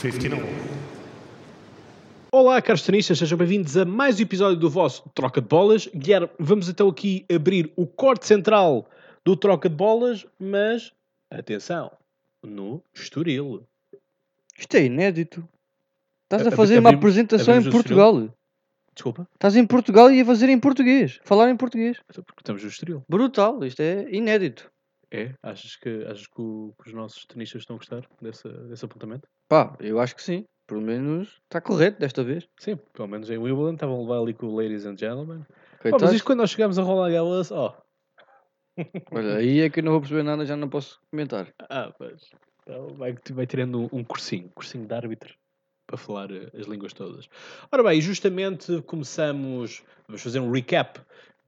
59. Olá, caros tenistas, sejam bem-vindos a mais um episódio do vosso Troca de Bolas. Guilherme, vamos então aqui abrir o corte central do Troca de Bolas, mas atenção, no Estoril. Isto é inédito. Estás a fazer uma apresentação em Portugal. Desculpa, Estás em Portugal e a fazer em português. Falar em português. porque estamos no Estoril. Brutal. Isto é inédito. É? Achas que, achas que, o- que os nossos tenistas estão a gostar dessa, desse apontamento? Pá, eu acho que sim. Pelo menos está correto desta vez. Sim, pelo menos em Wimbledon estavam a levar ali com o Ladies and Gentlemen. Mas isto quando nós chegamos a Roland Garros, ó. Olha, aí é que eu não vou perceber nada, já não posso comentar. Ah, pois. Então vai, vai tirando um, um cursinho, cursinho de árbitro, para falar eh, as línguas todas. Ora bem, justamente começamos, vamos fazer um recap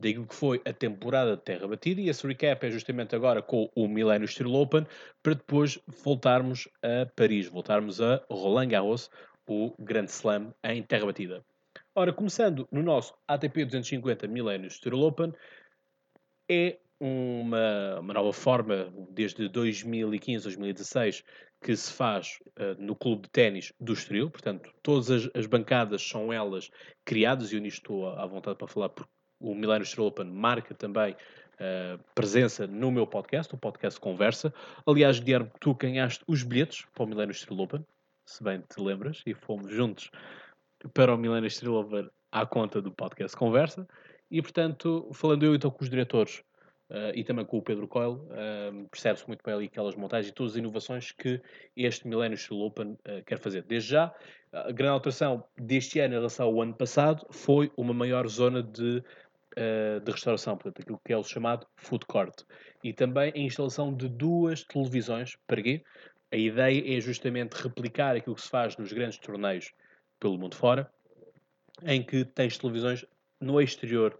daquilo que foi a temporada de Terra Batida, e esse recap é justamente agora com o Millennium Steel Open, para depois voltarmos a Paris, voltarmos a Roland Garros, o Grande Slam em Terra Batida. Ora, começando no nosso ATP 250 Millennium Steel Open, é uma, uma nova forma, desde 2015, 2016, que se faz eh, no clube de ténis do Estoril. Portanto, todas as, as bancadas são elas criadas, e eu nisto estou à à vontade para falar, porque o Estoril Open marca também eh, presença no meu podcast, o podcast Conversa. Aliás, Guilherme, tu ganhaste os bilhetes para o Estoril Open, se bem te lembras, e fomos juntos para o Estoril Open à conta do podcast Conversa. E, portanto, falando eu então com os diretores eh, e também com o Pedro Coelho, eh, percebe-se muito bem ali aquelas montagens e todas as inovações que este Millennium Steel Open eh, quer fazer. Desde já, a grande alteração deste ano em relação ao ano passado foi uma maior zona de, eh, de restauração, portanto, aquilo que é o chamado food court. E também a instalação de duas televisões. Para quê? A ideia é justamente replicar aquilo que se faz nos grandes torneios pelo mundo fora, em que tens televisões no exterior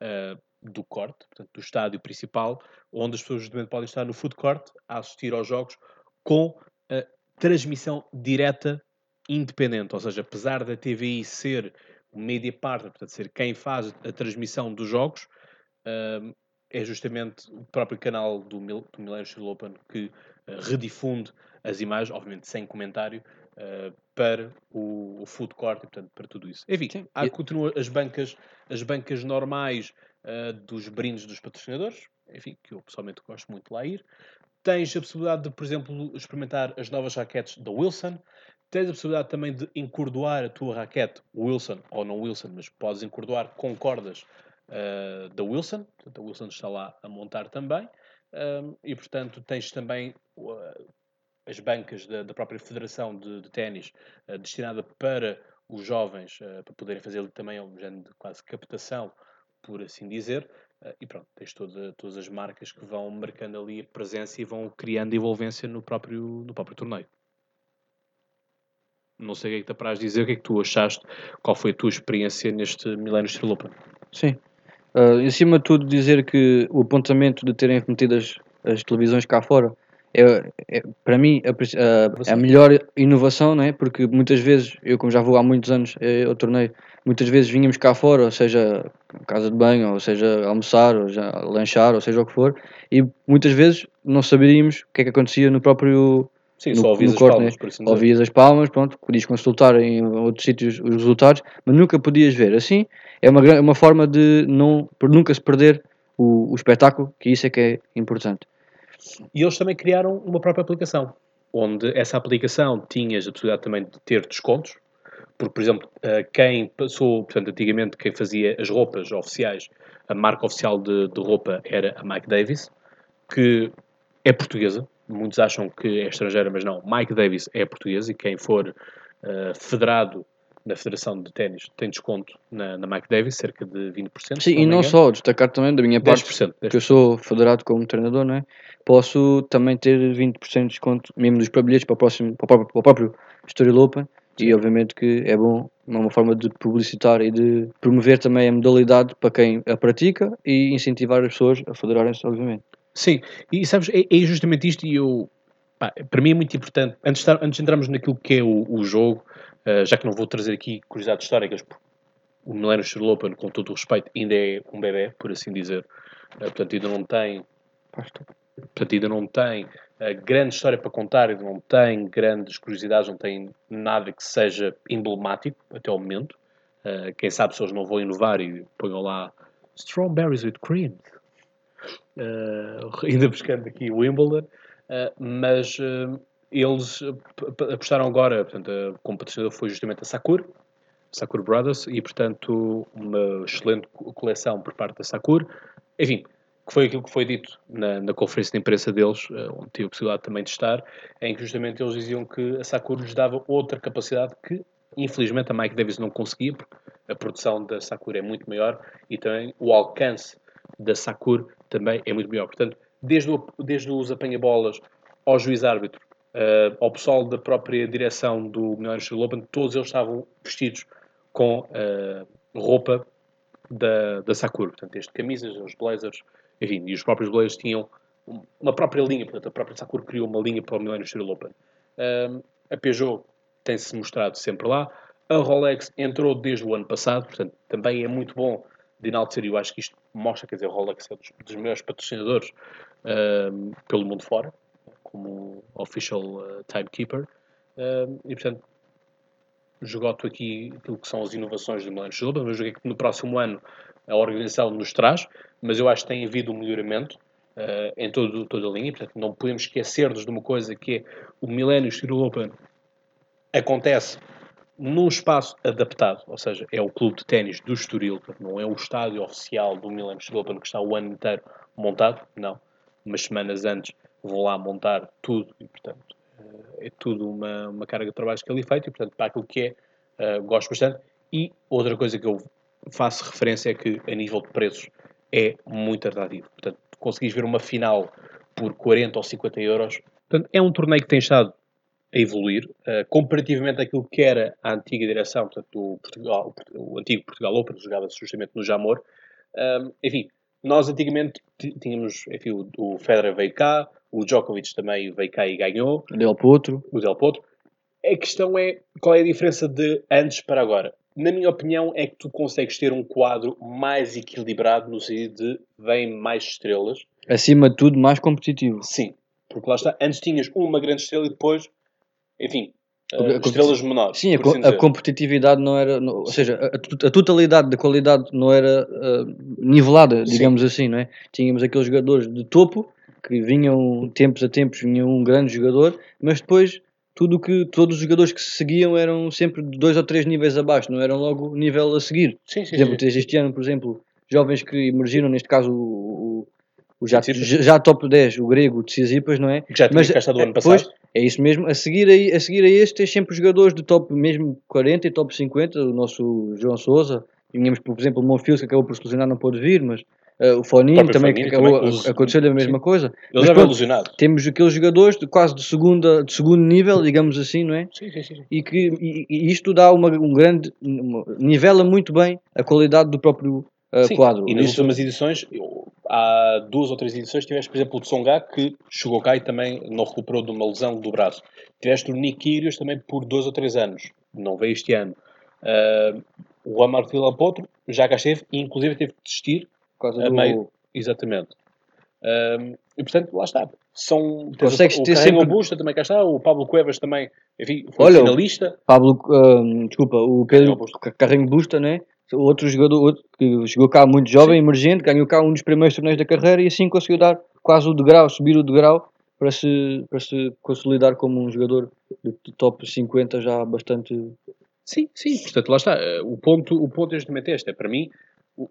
eh, do corte, portanto, do estádio principal, onde as pessoas justamente podem estar no food court a assistir aos jogos com transmissão direta independente, ou seja, apesar da TVI ser o media partner, portanto, ser quem faz a transmissão dos jogos, hum, é justamente o próprio canal do, Mil do Millennium Open que eh, redifunde as imagens, obviamente sem comentário, eh, para o, o food court e, portanto, para tudo isso. Enfim, Sim. há, continuam as bancas, as bancas normais eh, dos brindes dos patrocinadores, enfim, que eu pessoalmente gosto muito de lá ir. Tens a possibilidade de, por exemplo, experimentar as novas raquetes da Wilson. Tens a possibilidade também de encordoar a tua raquete Wilson ou não Wilson, mas podes encordoar com cordas eh, da Wilson. Portanto, a Wilson está lá a montar também. Um, e, portanto, tens também uh, as bancas da, da própria Federação de, de Ténis uh, destinada para os jovens, uh, para poderem fazer também um género de quase captação, por assim dizer. Uh, e pronto, tens toda, todas as marcas que vão marcando ali a presença e vão criando envolvência no próprio, no próprio torneio. Não sei o que é que te apraz dizer, o que é que tu achaste, qual foi a tua experiência neste Steel Open? Sim. Ah, em cima de tudo, dizer que o apontamento de terem metido as, as televisões cá fora é, é, para mim a, a- a melhor inovação, não é? Porque muitas vezes, eu como já vou há muitos anos eh, ao torneio, muitas vezes vinhamos cá fora, ou seja, casa de banho, ou seja, almoçar, ou já lanchar, ou seja o que for, e muitas vezes não saberíamos o que é que acontecia no próprio Sim, No- só ouvias no as corte, palmas, né? por assim ouvias as palmas, pronto, podias consultar em outros sítios os resultados, mas nunca podias ver. Assim, é uma, gran- uma forma de não, nunca se perder o, o espetáculo, que isso é que é importante. E eles também criaram uma própria aplicação, onde essa aplicação tinhas a possibilidade também de ter descontos, porque, por exemplo, eh, quem passou, portanto, antigamente quem fazia as roupas oficiais, a marca oficial de, de roupa era a Mike Davis, que é portuguesa, muitos acham que é estrangeira, mas não, Mike Davis é português e quem for eh, federado na Federação de Ténis tem desconto na, na Mike Davis, cerca de 20%. se Sim, e me não só, destacar também da minha parte, 10%. que eu sou federado como treinador, não é? Posso também ter 20% de desconto, mesmo dos bilhetes para o, próximo, para o próprio, para o próprio Estoril Open, e obviamente que é bom, é uma forma de publicitar e de promover também a modalidade para quem a pratica e incentivar as pessoas a federarem-se, obviamente. Sim, e sabes, é, é justamente isto e eu, pá, para mim é muito importante, antes de, antes de entrarmos naquilo que é o, o jogo, eh, já que não vou trazer aqui curiosidades históricas, porque o Millennium Steel Open, com todo o respeito, ainda é um bebê, por assim dizer, Eh, portanto ainda não tem, portanto ainda não tem uh, grande história para contar, não tem grandes curiosidades, não tem nada que seja emblemático até ao momento. Uh, quem sabe se eles não vão inovar e ponham lá Strawberries with Cream. Uh, ainda buscando aqui o Wimbledon, mas eles apostaram agora, portanto, a, patrocinador foi justamente a Sakura, Sakura Brothers, e portanto uma excelente coleção por parte da Sakura. Enfim, que foi aquilo que foi dito na, na, conferência de imprensa deles, eh, onde tive a possibilidade também de estar, em que justamente eles diziam que a Sakura lhes dava outra capacidade que, infelizmente, a Mike Davis não conseguia, porque a produção da Sakura é muito maior e também o alcance da Sakura também é muito maior. Portanto, desde, o, desde os apanha-bolas ao juiz-árbitro, uh, ao pessoal da própria direção do Millennium Open, todos eles estavam vestidos com uh, roupa da, da Sakura. Portanto, desde camisas, os blazers, enfim, e os próprios blazers tinham uma própria linha. Portanto, a própria Sakura criou uma linha para o Millennium Steel Open. Uh, a Peugeot tem-se mostrado sempre lá. A Rolex entrou desde o ano passado, portanto, também é muito bom de enaltecer, eu acho que isto mostra, quer dizer, a Rolex é dos, dos maiores patrocinadores pelo mundo fora como official uh, timekeeper. E, portanto, esgoto aqui aquilo que são as inovações do Milano Silva. Vamos ver que no próximo ano a organização nos traz, mas eu acho que tem havido um melhoramento uh, em todo, toda a linha. Portanto, não podemos esquecer-nos de uma coisa que é o Millennium Steel Open acontece num espaço adaptado, ou seja, é o clube de ténis do Estoril, não é o estádio oficial do Steel Open que está o ano inteiro montado, não. Umas semanas antes vou lá montar tudo e, portanto, eh, é tudo uma, uma carga de trabalho que ali feito e, portanto, para aquilo que é, uh, gosto bastante. E outra coisa que eu faço referência é que, a nível de preços, é muito atrativo. Portanto, conseguis ver uma final por 40 ou 50 euros. Portanto, é um torneio que tem estado a evoluir, uh, comparativamente àquilo que era a antiga direção, portanto, o, Portugal, o, antigo Portugal Open, jogava-se justamente no Jamor. Enfim, nós antigamente tínhamos, enfim, o, o Federer veio cá, o Djokovic também veio cá e ganhou. O Del Potro. O Del Potro. A questão é qual é a diferença de antes para agora. Na minha opinião, é que tu consegues ter um quadro mais equilibrado no sentido de vêm mais estrelas. Acima de tudo, mais competitivo. Sim, porque lá está. Antes tinhas uma grande estrela e depois, enfim, uh, estrelas menores. Sim, a, assim a competitividade não era, não, ou seja, a, a, totalidade da qualidade não era uh, nivelada, digamos Sim. assim, não é? Tínhamos aqueles jogadores de topo que vinham tempos a tempos, vinha um grande jogador, mas depois tudo que todos os jogadores que se seguiam eram sempre dois ou três níveis abaixo, não eram logo nível a seguir. Sim, sim, por exemplo, sim. este ano, por exemplo, jovens que emergiram, neste caso o, o já, já top 10, o grego de Tsitsipas, não é? Que já tinha Mas, cá do ano passado. Pois, é isso mesmo. A seguir a, a seguir a este, tens sempre jogadores de top mesmo 40 e top 50, o nosso João Souza. Tínhamos, por exemplo, o Monfils, que acabou por se lesionar, não pôde vir, mas Uh, o Foninho também, que acabou, também aconteceu a mesma sim. coisa. Ele já ilusionado. Temos aqueles jogadores de quase de, segunda, de segundo nível, digamos assim, não é? Sim, sim, sim. E que e, e isto dá uma, um grande. Uma, nivela muito bem a qualidade do próprio uh, sim, quadro. E nas últimas edições, há duas ou três edições, tiveste, por exemplo, o Tsonga, que chegou cá e também não recuperou de uma lesão do braço. Tiveste o Nick Kyrgios também por dois ou três anos, não veio este ano. Uh, o Amar Potro já cá esteve e inclusive teve que desistir causa do... Meio, exatamente. Um, e portanto, lá está. São, Consegues o, ter o sempre... Busta também cá está, o Pablo Cuevas também, enfim, foi Olha, finalista. Pablo, um, desculpa, o Pedro Carrinho Busta, né? Outro jogador outro, que chegou cá muito jovem, Sim. emergente, ganhou cá um dos primeiros torneios da carreira e assim conseguiu dar quase o degrau, subir o degrau para se, para se consolidar como um jogador de top 50 já bastante. Sim, sim, portanto lá está. O ponto, o ponto é justamente este: é para mim,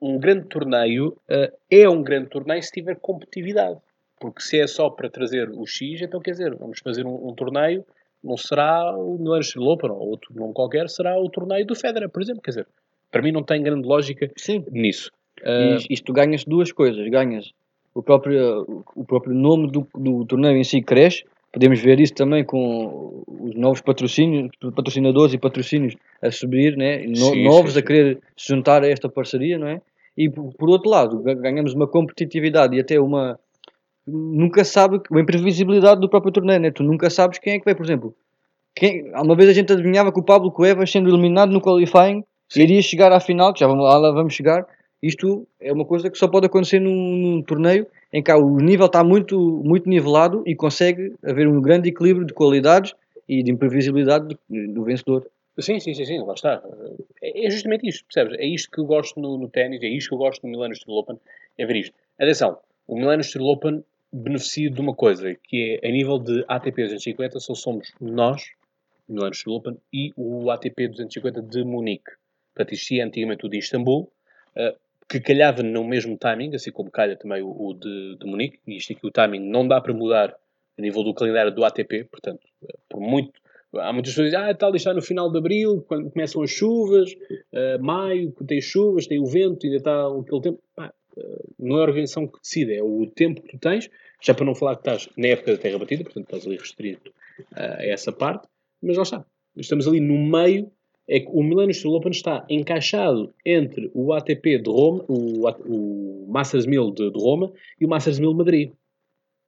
um grande torneio uh, é um grande torneio se tiver competitividade. Porque se é só para trazer o X, então quer dizer, vamos fazer um, um torneio, não será o Milano Open ou outro nome qualquer, será o torneio do Federer, por exemplo. Quer dizer, para mim não tem grande lógica Sim. nisso. Uh, isto ganhas duas coisas. Ganhas o próprio, o próprio nome do, do torneio em si cresce, Podemos ver isso também com os novos patrocínios, patrocinadores e patrocínios a subir, né? No, sim, novos sim, sim. a querer se juntar a esta parceria, não é? E por outro lado, ganhamos uma competitividade e até uma. Nunca sabe, uma imprevisibilidade do próprio torneio, né? Tu nunca sabes quem é que vai, por exemplo. Quem, uma vez a gente adivinhava que o Pablo Cuevas, sendo eliminado no qualifying, iria chegar à final, que já vamos lá, lá vamos chegar. Isto é uma coisa que só pode acontecer num, num torneio em que o nível está muito, muito nivelado e consegue haver um grande equilíbrio de qualidades e de imprevisibilidade do, do vencedor. Sim, sim, sim, sim, lá está. É, é justamente isto, percebes? É isto que eu gosto no, no ténis, é isto que eu gosto no Milano Steel Open, é ver isto. Atenção, o Milano Steel Open beneficia de uma coisa, que é a nível de ATP 250, só somos nós, Milano Steel Open, e o ATP 250 de Munique. Portanto, existia antigamente o de Istambul, uh, que calhava no mesmo timing, assim como calha também o, o de, de, Munique, e isto aqui o timing não dá para mudar a nível do calendário do ATP, portanto, uh, por muito Há muitas pessoas que dizem, ah, tal, está no final de abril, quando começam as chuvas, uh, maio, tem chuvas, tem o vento, ainda está aquele tempo. Pá, uh, não é a organização que decide, é o tempo que tu tens, já para não falar que estás na época da terra batida, portanto estás ali restrito uh, a essa parte, mas lá está. Estamos ali no meio, é que o Millennium Steel Open está encaixado entre o ATP de Roma, o, o Masters 1000 de, de Roma e o Masters 1000 de Madrid.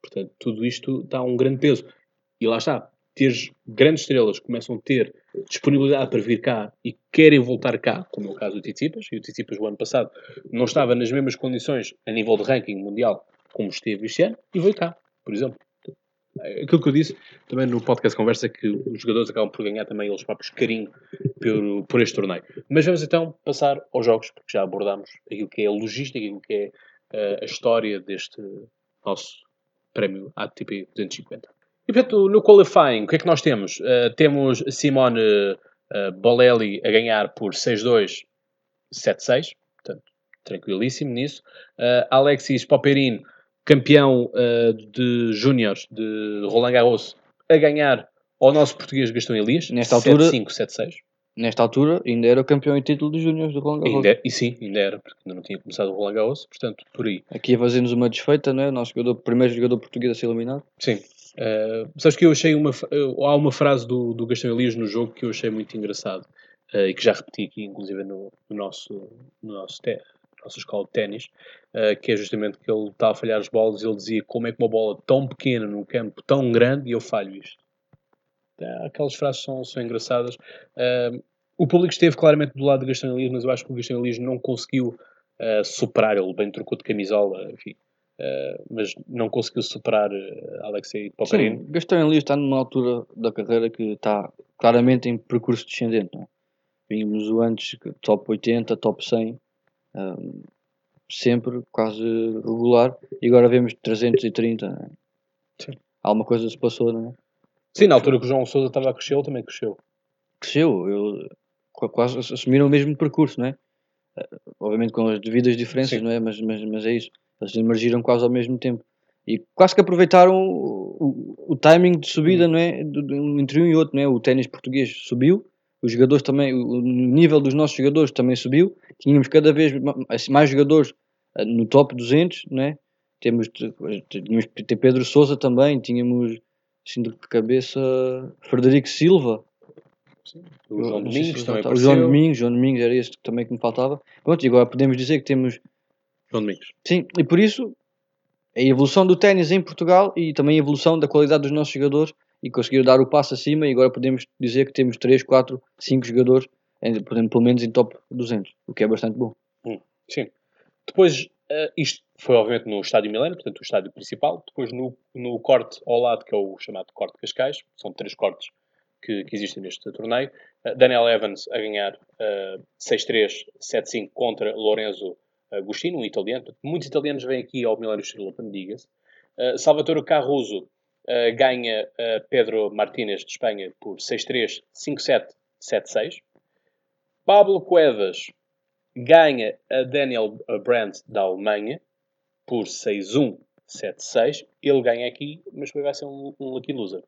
Portanto, tudo isto dá um grande peso. E lá está, teres grandes estrelas que começam a ter disponibilidade para vir cá e querem voltar cá, como é o caso do Tsitsipas, e o Tsitsipas o ano passado não estava nas mesmas condições a nível de ranking mundial como esteve este ano, e veio cá, por exemplo. Aquilo que eu disse também no podcast Conversa que os jogadores acabam por ganhar também eles próprios carinho por, por este torneio. Mas vamos então passar aos jogos, porque já abordámos aquilo que é a logística, aquilo que é uh, a história deste nosso prémio ATP 250. E portanto, no qualifying, o que é que nós temos? Uh, temos Simone uh, Bolelli a ganhar por 6-2, 7-6, portanto, tranquilíssimo nisso. Uh, Alexis Popperin, campeão de júniores de Roland Garros, a ganhar ao nosso português Gastão Elias, nesta altura, 7-5, 7-6. Nesta altura, ainda era campeão em título de júniores do Roland Garros. Ainda, e sim, ainda era, porque ainda não tinha começado o Roland Garros, portanto, por aí. Aqui a fazer-nos uma desfeita, não é? O nosso jogador, primeiro jogador português a ser eliminado. Sim, Uh, sabes que eu achei uma. Uh, há uma frase do, do Gastão Elias no jogo que eu achei muito engraçado uh, e que já repeti aqui, inclusive, no, no nosso, no nosso nossa escola de ténis, que é justamente que ele está a falhar as bolas e ele dizia como é que uma bola tão pequena num campo tão grande e eu falho isto. aquelas frases são, são engraçadas. o público esteve claramente do lado de Gastão mas eu acho que o Gastão não conseguiu superar. Ele bem trocou de camisola, enfim Uh, mas não conseguiu superar uh, Alexei Popperin. Sim, Gastão Elias está numa altura da carreira que está claramente em percurso descendente. Não? Vimos o antes top 80, top 100, eh, sempre quase regular, e agora vemos 330. Né? Sim. Alguma coisa se passou, não é? Sim, na altura que o João Souza estava a crescer, ele também cresceu. Cresceu, eu, quase assumiram o mesmo percurso, não é? Obviamente com as devidas diferenças, Sim. não é? Mas, mas, mas é isso. Eles emergiram quase ao mesmo tempo. E quase que aproveitaram o, o, o timing de subida, não é? De, de, entre um e outro, não é? O ténis português subiu, os jogadores também, o nível dos nossos jogadores também subiu. Tínhamos cada vez assim, mais jogadores eh, no top 200, não é? Temos, tínhamos Pedro Sousa também, tínhamos assim de cabeça Frederico Silva. Sim. O João Domingos também O João Domingos, João Domingos era esse também que me faltava. Pronto, e agora podemos dizer que temos João Domingos. Sim, e por isso a evolução do ténis em Portugal e também a evolução da qualidade dos nossos jogadores e conseguiram dar o passo acima e agora podemos dizer que temos 3, 4, 5 jogadores, pelo menos em top 200, o que é bastante bom. Hum, sim. Depois, uh, isto foi obviamente no estádio Milênio, portanto o estádio principal. Depois no, no corte ao lado, que é o chamado corte Cascais, são três cortes que, que existem neste torneio. Uh, Daniel Evans a ganhar uh, 6-3, 7-5 contra Lorenzo Agostino, um italiano. Muitos italianos vêm aqui ao Milano Steel Open, diga-se. Uh, Salvatore Carruso uh, ganha uh, Pedro Martínez de Espanha por 6-3, 5-7, 7-6. Pablo Cuevas ganha a Daniel Brandt da Alemanha por 6-1, 7-6. Ele ganha aqui, mas vai ser um, um lucky loser.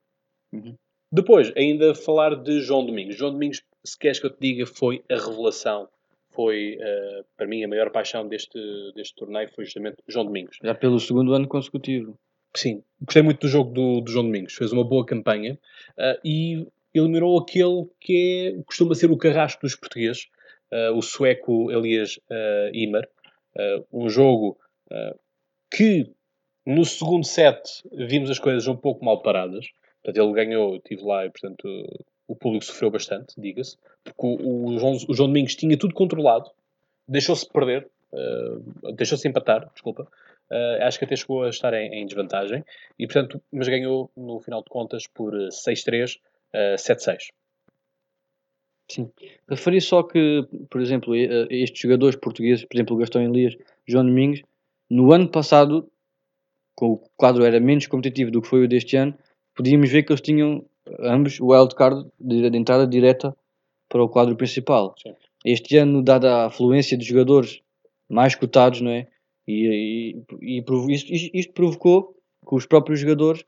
Uhum. Depois, ainda falar de João Domingos. João Domingos, se queres que eu te diga, foi a revelação foi, uh, para mim, a maior paixão deste, deste torneio foi justamente João Domingos. Já pelo segundo ano consecutivo. Sim, gostei muito do jogo do, do João Domingos. Fez uma boa campanha uh, e eliminou aquele que é, costuma ser o carrasco dos portugueses, uh, o sueco Elias uh, Imer. um jogo que no segundo set vimos as coisas um pouco mal paradas. Portanto, ele ganhou, eu estive lá e, portanto, o público sofreu bastante, diga-se, porque o, o, João, o, João, Domingos tinha tudo controlado, deixou-se perder, uh, deixou-se empatar, desculpa, Uh, acho que até chegou a estar em, em, desvantagem, e, portanto, mas ganhou no final de contas por 6-3, uh, 7-6. Sim. Referi só que, por exemplo, estes jogadores portugueses, por exemplo, Gastão Elias, João Domingos, no ano passado, com o quadro era menos competitivo do que foi o deste ano, podíamos ver que eles tinham ambos o wildcard de, de entrada direta para o quadro principal. Sim. Este ano, dada a afluência de jogadores mais cotados, não é? E, e, e isto, isto, provocou que os próprios jogadores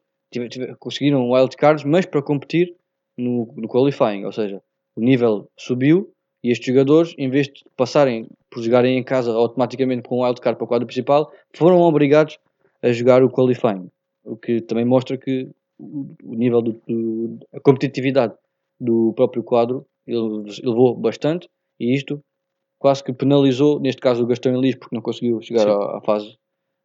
conseguiram wildcards, mas para competir no, no qualifying, ou seja, o nível subiu e estes jogadores, em vez de passarem por jogarem em casa automaticamente com o wildcard para o quadro principal, foram obrigados a jogar o qualifying, o que também mostra que o nível do, do a competitividade do próprio quadro elevou bastante e isto quase que penalizou, neste caso o Gastão Elis, porque não conseguiu chegar à, à, fase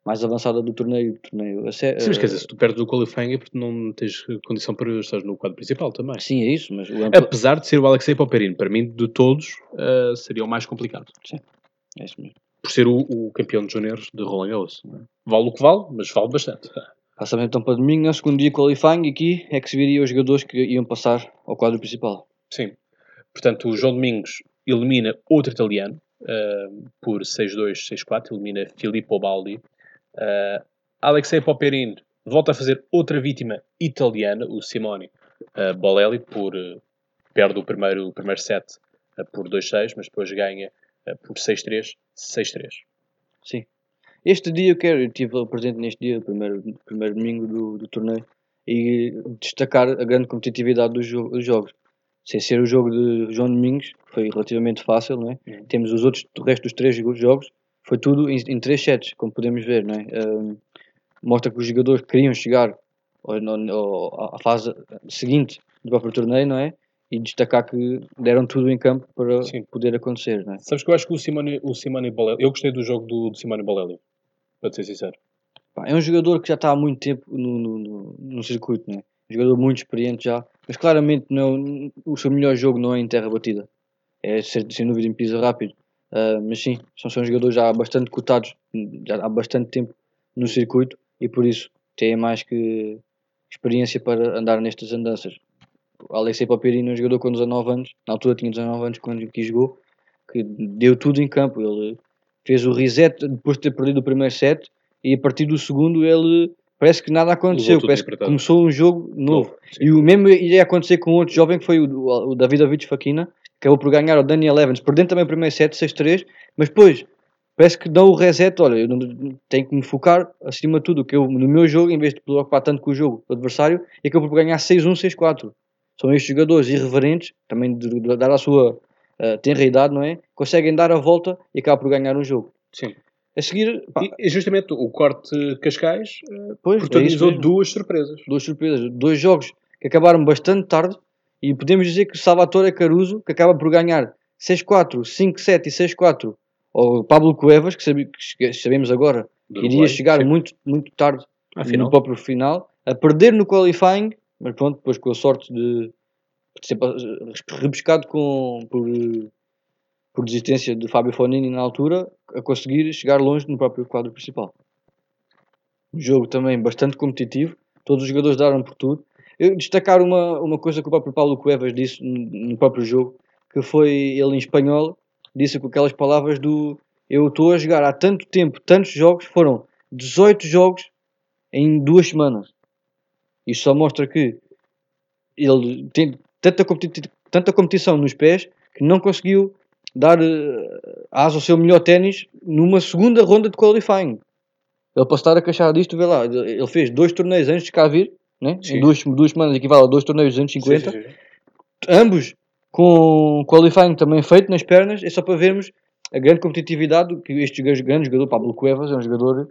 mais avançada do torneio. torneio a sé, Sim, mas quer dizer, se tu perdes o qualifying é porque não tens condição para estar no quadro principal também. Sim, é isso. Mas o... Apesar de ser o Alexei Poperino, para mim, de todos, uh, seria o mais complicado. Sim, é isso mesmo. Por ser o, o campeão de juniores de Roland Garros. Vale o que vale, mas vale bastante. Passamos então para domingo, no segundo dia qualifying, aqui é que se viria os jogadores que iam passar ao quadro principal. Sim. Portanto, o João Domingos elimina outro italiano uh, por 6-2, 6-4, elimina Filippo Baldi. Uh, Alexei Poperin volta a fazer outra vítima italiana, o Simone uh, Bolelli, por, uh, perde o primeiro, o primeiro set por 2-6, mas depois ganha por 6-3, 6-3. Sim. Este dia eu quero, eu estive presente neste dia, primeiro, primeiro domingo do, do torneio, e destacar a grande competitividade dos, jo dos jogos sem ser o jogo de João Domingos, foi relativamente fácil, não é? Uhum. Temos os outros, o resto dos três jogos, foi tudo em, em três sets, como podemos ver, não é? Um, mostra que os jogadores queriam chegar à fase seguinte do próprio torneio, não é? E destacar que deram tudo em campo para Sim. poder acontecer, não é? Sabes que eu acho que o Simone, o Simone Bolelli, eu gostei do jogo do, do Simone Bolelli, para ser sincero. é um jogador que já está há muito tempo no, no, no, no circuito, não é? Um jogador muito experiente já, mas claramente não, o seu melhor jogo não é em terra batida. É sem, dúvida em pisa rápido. Uh, mas sim, são, são jogadores já bastante cotados, já há bastante tempo no circuito e por isso têm mais que experiência para andar nestas andanças. Alexei Paperino é um jogador com 19 anos, na altura tinha 19 anos quando aqui jogou, que deu tudo em campo. Ele fez o reset depois de ter perdido o primeiro set e a partir do segundo ele parece que nada aconteceu, parece que começou um jogo novo. e o mesmo iria acontecer com outro jovem que foi o, o Davidovich Fakina, que acabou por ganhar o Daniel Evans, perdendo também o primeiro set, 6-3, mas depois parece que dão o reset, olha, eu não, tenho que me focar acima de tudo, que eu no meu jogo, em vez de preocupar tanto com o jogo do adversário, e acabou por ganhar 6-1, 6-4. São estes jogadores irreverentes, também de, de, dar a sua uh, tenra idade, não é? Conseguem dar a volta e acabam por ganhar um jogo. Sim. A seguir, pá, justamente o corte Cascais eh, pois, protagonizou é duas surpresas. Duas surpresas. Dois jogos que acabaram bastante tarde e podemos dizer que o Salvatore Caruso, que acaba por ganhar 6-4, 5-7 e 6-4 ao Pablo Cuevas, que, sabe, que sabemos agora que iria chegar sim. muito, muito tarde Afinal. no próprio final, a perder no qualifying, mas pronto, depois com a sorte de, de ser rebuscado com, por por desistência de Fábio Fonini na altura, a conseguir chegar longe no próprio quadro principal. Um jogo também bastante competitivo, todos os jogadores daram por tudo. Eu destacar uma, uma coisa que o próprio Paulo Cuevas disse no próprio jogo, que foi ele em espanhol, disse com aquelas palavras do eu estou a jogar há tanto tempo, tantos jogos, foram 18 jogos em duas semanas. Isso só mostra que ele tem tanta, competi tanta competição nos pés que não conseguiu dar uh, asa ao seu melhor ténis numa segunda ronda de qualifying. Ele pode estar a queixar disto, vê lá, ele fez dois torneios antes de cá vir, né? em duas, duas semanas equivale a dois torneios de 250, sim, sim, sim. ambos com qualifying também feito nas pernas, é só para vermos a grande competitividade que este grande jogador, Pablo Cuevas, é um jogador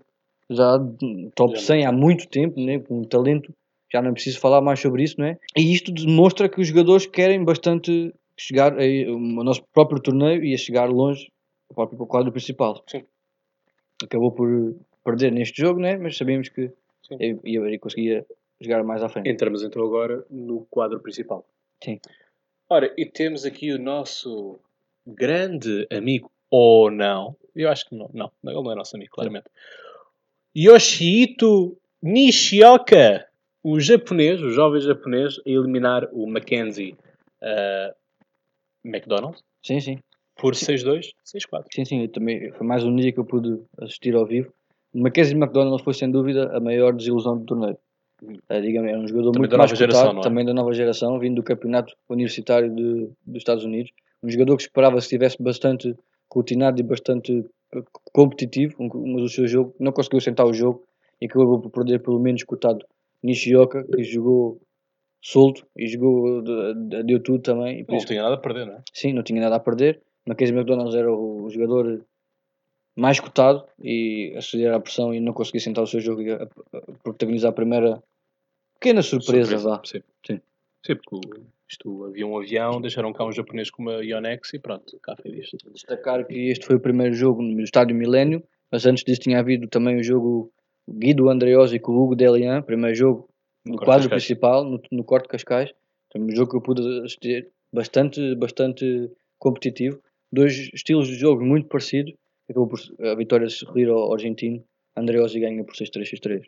já top 100 há muito tempo, né? com um talento, já não preciso falar mais sobre isso, não é? E isto demonstra que os jogadores querem bastante chegar a, o nosso próprio torneio ia chegar longe do próprio quadro principal. Sim. Acabou por perder neste jogo, né? mas sabíamos que ia, ia, conseguia jogar mais à frente. Entramos então agora no quadro principal. Sim. Ora, e temos aqui o nosso grande amigo, ou não, eu acho que não, não, ele não é nosso amigo, claramente. Yoshihito Nishioka, o japonês, o jovem japonês, a eliminar o Mackenzie uh, McDonald. Sim, sim. Por 6-2, 6-4. Sim, sim. também, foi mais um dia que eu pude assistir ao vivo. Mackenzie McDonald foi, sem dúvida, a maior desilusão do torneio. Uh, digamos, é um jogador também muito mais cotado, geração, é? também da nova geração, vindo do campeonato universitário de, dos Estados Unidos. Um jogador que esperava que estivesse bastante rotinado e bastante competitivo, mas o seu jogo não conseguiu sentar o jogo e acabou por perder pelo menos cotado Nishioka, que jogou solto e jogou, deu tudo também. não isso, tinha nada a perder, não é? Sim, não tinha nada a perder. Mackenzie McDonald's era o jogador mais cotado e a ceder à pressão e não conseguia sentar o seu jogo e a, a protagonizar a primeira pequena surpresa, surpresa. Sim. sim. Sim, porque isto, havia um avião, deixaram cá um japonês com uma Yonex e pronto, cá foi isto. Destacar que este foi o primeiro jogo no estádio Milênio, mas antes disso tinha havido também o jogo Guido Andreosi com o Hugo Delian, primeiro jogo no, no quadro principal, no, no Corte Cascais. Um jogo que eu pude assistir, bastante, bastante competitivo. Dois estilos de jogo muito parecidos. Acabou por a vitória sorrir ao argentino. Andreosi ganha por 6-3, 6-3.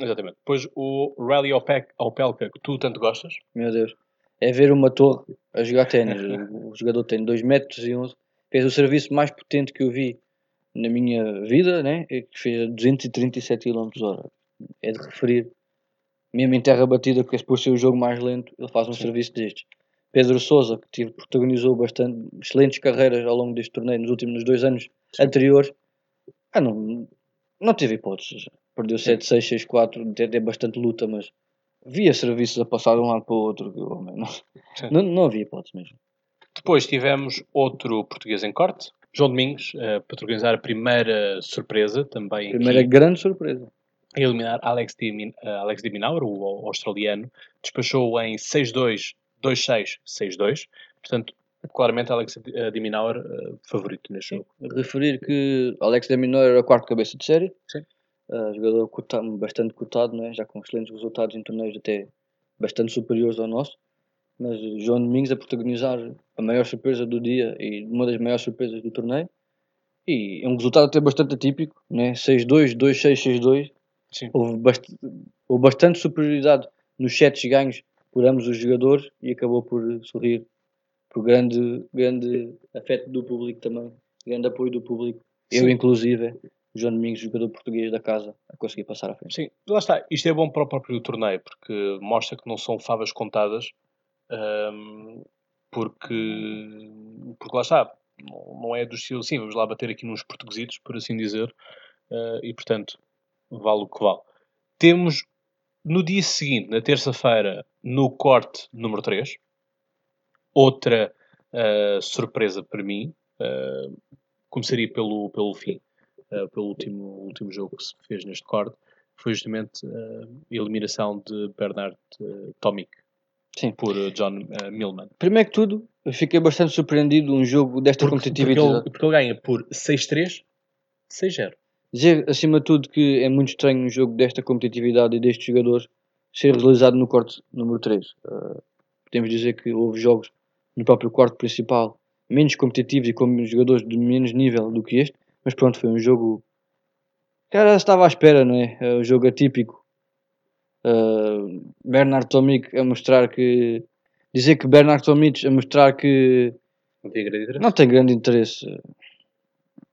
Exatamente. Depois o Rally Opelka, que tu tanto gostas. Meu Deus. É ver uma torre a jogar ténis. o jogador tem 2 metros e 11. Fez o serviço mais potente que eu vi na minha vida, né? que fez 237 km hora. É de referir. Mesmo em terra batida, que por ser o jogo mais lento, ele faz um Sim. serviço destes. Pedro Souza, que protagonizou bastante excelentes carreiras ao longo deste torneio nos últimos dois anos Sim. anteriores, ah, não, não teve hipóteses. Perdeu 7-6, 6-4, teve bastante luta, mas via serviços a passar de um lado para o outro. Não, não, não havia hipótese mesmo. Depois tivemos outro português em corte, João Domingos, a protagonizar a primeira surpresa também. Primeira aqui, grande surpresa. A eliminar Alex de, uh, Alex de Minaur, o, australiano, despachou em 6-2, 2-6, 6-2. Portanto, claramente Alex de Minaur uh, favorito neste jogo. Referir que Alex de Minaur era a quarta cabeça de série. Sim. Uh, jogador cotado, bastante cotado, né? já com excelentes resultados em torneios até bastante superiores ao nosso. Mas João Domingos a protagonizar a maior surpresa do dia e uma das maiores surpresas do torneio. E é um resultado até bastante atípico, né? 6-2, 2-6, 6-2. Houve, bast houve bastante superioridade nos sets ganhos por ambos os jogadores e acabou por sorrir por grande, grande afeto do público também, grande apoio do público. Sim. Eu, inclusive, João Domingos, jogador português da casa, a conseguir passar à frente. Sim, lá está. Isto é bom para o próprio torneio, porque mostra que não são favas contadas, um, porque, porque lá está. Não é do estilo assim, vamos lá bater aqui nos portuguesitos, por assim dizer, uh, e portanto, vale o que vale. Temos no dia seguinte, na terça-feira, no corte número 3, outra uh, surpresa para mim. Uh, começaria pelo, pelo fim. Eh, pelo último, último jogo que se fez neste corte, foi justamente a eliminação de Bernard Tomic Sim. por John Millman. Primeiro que tudo, eu fiquei bastante surpreendido um jogo desta porque, competitividade. Porque ele, porque ele ganha por 6-3, 6-0. Dizer, acima de tudo, que é muito estranho um jogo desta competitividade e destes jogadores ser realizado no corte número 3. Uh, podemos dizer que houve jogos no próprio quarto principal menos competitivos e com jogadores de menos nível do que este, mas pronto, foi um jogo que era, estava à espera, não é? é um jogo atípico. Uh, Bernard Tomic a mostrar que. Dizer que Bernard Tomic a mostrar que. Não tem grande interesse. Não tem grande interesse.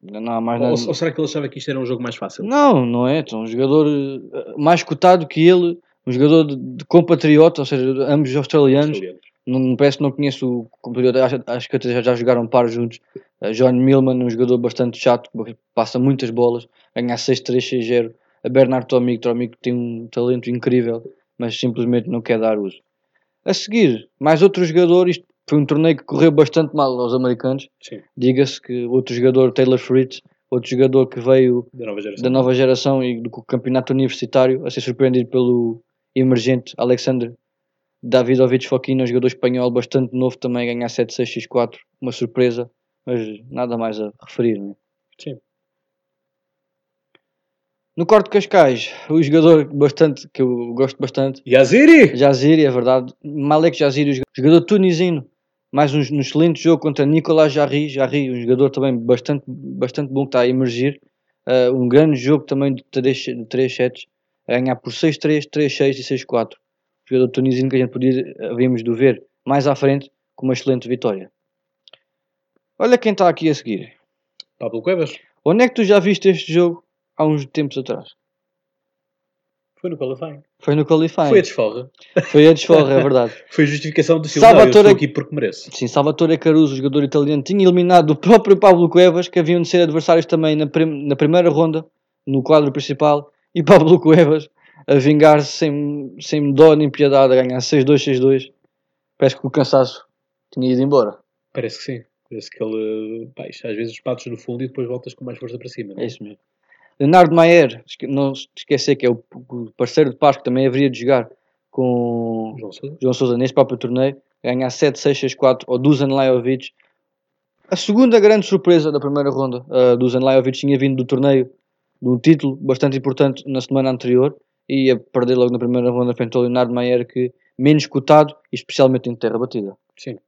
Não mais ou, nada. ou será que ele achava que isto era um jogo mais fácil? Não, não é. Então, um jogador ah, mais cotado que ele, um jogador de, de compatriota, ou seja, ambos australianos. australianos não, parece que não conheço o competidor, acho, acho que até já jogaram par juntos. Uh, John Millman, um jogador bastante chato, passa muitas bolas, ganha 6-3, 6-0. A Bernard Tomic, Tomic tem um talento incrível, mas simplesmente não quer dar uso. A seguir, mais outro jogador, isto foi um torneio que correu bastante mal aos americanos. Diga-se que outro jogador, Taylor Fritz, outro jogador que veio da nova geração, da nova geração e do campeonato universitário, a ser surpreendido pelo emergente Alexander Davidovich Fokina, jogador espanhol bastante novo também, ganhar 7-6-6-4, uma surpresa, mas nada mais a referir, né? Sim. No corte de Cascais, o jogador bastante, que eu gosto bastante. Yaziri! Yaziri, é verdade. Malek Yaziri, jogador tunisino. Mais um, um excelente jogo contra Nicolas Jarry. Jarry, um jogador também bastante, bastante bom que está a emergir. uh, um grande jogo também de 3, de 3 sets, a ganhar por 6-3, 3-6 e 6-4. O jogador tunisino que a gente podia, havíamos de ver mais à frente com uma excelente vitória. Olha quem está aqui a seguir. Pablo Cuevas. Onde é que tu já viste este jogo há uns tempos atrás? Foi no qualifying. Foi no qualifying. Foi a desforra. Foi a desforra, é verdade. Foi a justificação do Silva. Salvatore... Eu estou aqui porque mereço. Sim, Salvatore Caruso, jogador italiano, tinha eliminado o próprio Pablo Cuevas, que haviam de ser adversários também na, prim... na primeira ronda, no quadro principal, e Pablo Cuevas a vingar-se sem, sem dó nem piedade, a ganhar 6-2, 6-2. Parece que o cansaço tinha ido embora. Parece que sim. Parece que ele, pá, às vezes patos no fundo e depois voltas com mais força para cima. Não? É isso mesmo. Leonardo Maier, não esquecer que é o parceiro de que também haveria de jogar com João Sousa, João Sousa neste próprio torneio, ganhar 7, 6, 6, 4 ou Dusan Lajovic. A segunda grande surpresa da primeira ronda, uh, Dusan Lajovic tinha vindo do torneio de um título bastante importante na semana anterior e a perder logo na primeira ronda frente ao Leonardo Maier, que menos cotado e especialmente em terra batida. Sim.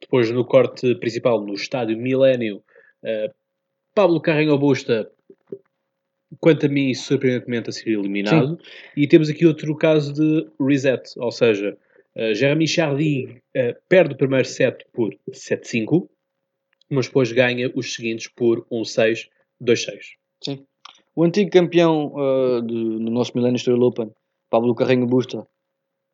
Depois no corte principal, no estádio Milênio, uh, Pablo Carreño Busta, quanto a mim, surpreendentemente a ser eliminado. Sim. E temos aqui outro caso de reset, ou seja, uh, Jeremy Chardy uh, perde o primeiro set por 7-5, mas depois ganha os seguintes por 1-6, 2-6. Sim. O antigo campeão uh, do, do nosso Millennium Story Open, Pablo Carreño Busta,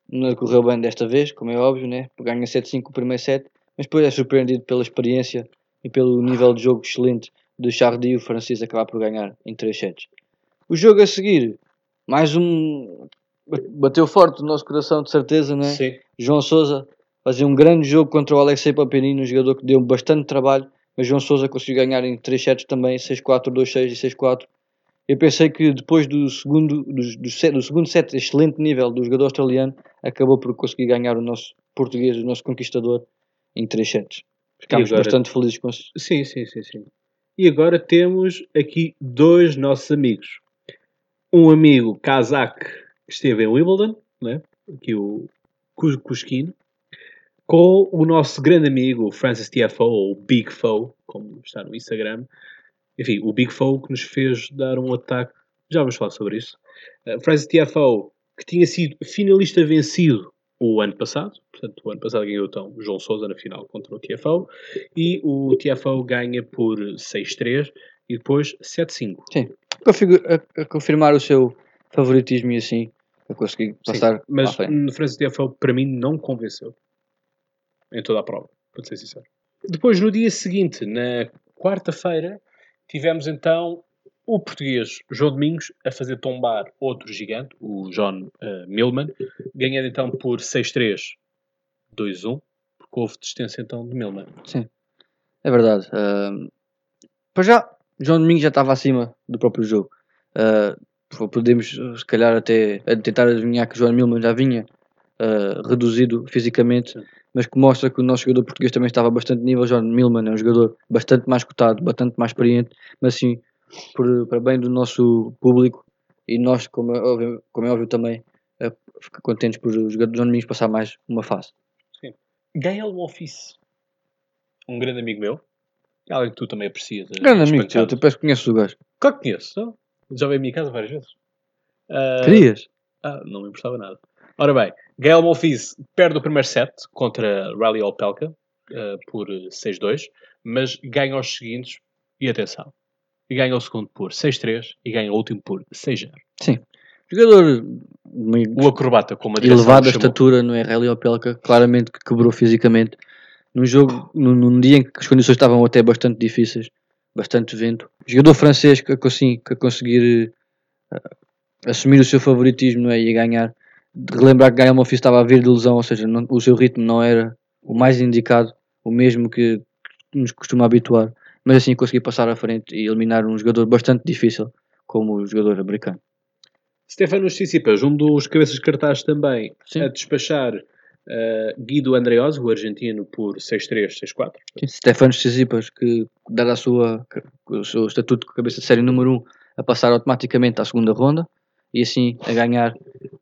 não correu bem desta vez, como é óbvio, né? ganha 7-5 o primeiro set, mas depois é surpreendido pela experiência e pelo nível de jogo excelente de Chardy o francês acabar por ganhar em 3 sets. O jogo a seguir, mais um. Bateu forte o nosso coração, de certeza, né? Sim. João Souza fazia um grande jogo contra o Alexei Paperini, um jogador que deu bastante trabalho, mas João Souza conseguiu ganhar em 3 sets também, 6-4, 2-6 e 6-4. Eu pensei que depois do segundo, do, do, set, do segundo set, excelente nível do jogador australiano, acabou por conseguir ganhar o nosso português, o nosso conquistador, em 3 sets. Ficámos agora... bastante felizes com isso. Sim, sim, sim, sim. E agora temos aqui dois nossos amigos. Um amigo casaco que esteve em Wimbledon, né? aqui o Cusquino, com o nosso grande amigo Francis TFO, ou Big Foe, como está no Instagram, enfim, o Big Foe que nos fez dar um ataque, já vamos falar sobre isso. Uh, Francis TFO, que tinha sido finalista vencido o ano passado, portanto, o ano passado ganhou então João Sousa na final contra o TFO, e o TFO ganha por 6-3 e depois 7-5. Sim, a, a, confirmar o seu favoritismo e assim, eu consegui passar. Sim, mas no Francis TFO, para mim, não convenceu em toda a prova, para ser sincero. Depois, no dia seguinte, na quarta-feira, Tivemos então o português João Domingos a fazer tombar outro gigante, o John uh, Millman, ganhando então por 6-3, 2-1, porque houve distância então de Millman. Sim, é verdade. Uh, para já, João Domingos já estava acima do próprio jogo. Uh, podemos, se calhar, até tentar adivinhar que o João Millman já vinha uh, reduzido fisicamente. Sim mas que mostra que o nosso jogador português também estava bastante nível. John Milman é um jogador bastante mais cotado, bastante mais experiente, mas sim, por, para bem do nosso público e nós, como é óbvio, como é óbvio também, é, ficar contentes por o jogador John Domingos passar mais uma fase. Sim. Gael Office, um grande amigo meu, alguém que tu também aprecias. Grande amigo teu, tu parece que conheces o gajo. Claro que conheço, já veio à minha casa várias vezes. Uh, Querias? Ah, não me importava nada. Ora bem, Gael Monfils perde o primeiro set contra Riley Opelka uh, por 6-2, mas ganha os seguintes, e atenção, e ganha o segundo por 6-3 e ganha o último por 6-0. Sim. Jogador o acrobata com uma elevada estatura, não é? Riley Opelka, claramente que quebrou fisicamente. Num jogo, num, num, dia em que as condições estavam até bastante difíceis, bastante vento. Jogador francês que, assim, que a conseguir uh, assumir o seu favoritismo não é? e a ganhar de relembrar que Gael Monfils estava a vir de lesão, ou seja, não, o seu ritmo não era o mais indicado, o mesmo que, que nos costuma habituar, mas assim consegui passar à frente e eliminar um jogador bastante difícil como o jogador americano. Stefano Tsitsipas, um dos cabeças de cartaz também, Sim. a despachar uh, Guido Andreozzi, o argentino, por 6-3, 6-4. Stefano Tsitsipas, que dada a sua, o seu estatuto de cabeça de série número 1, a passar automaticamente à segunda ronda e assim a ganhar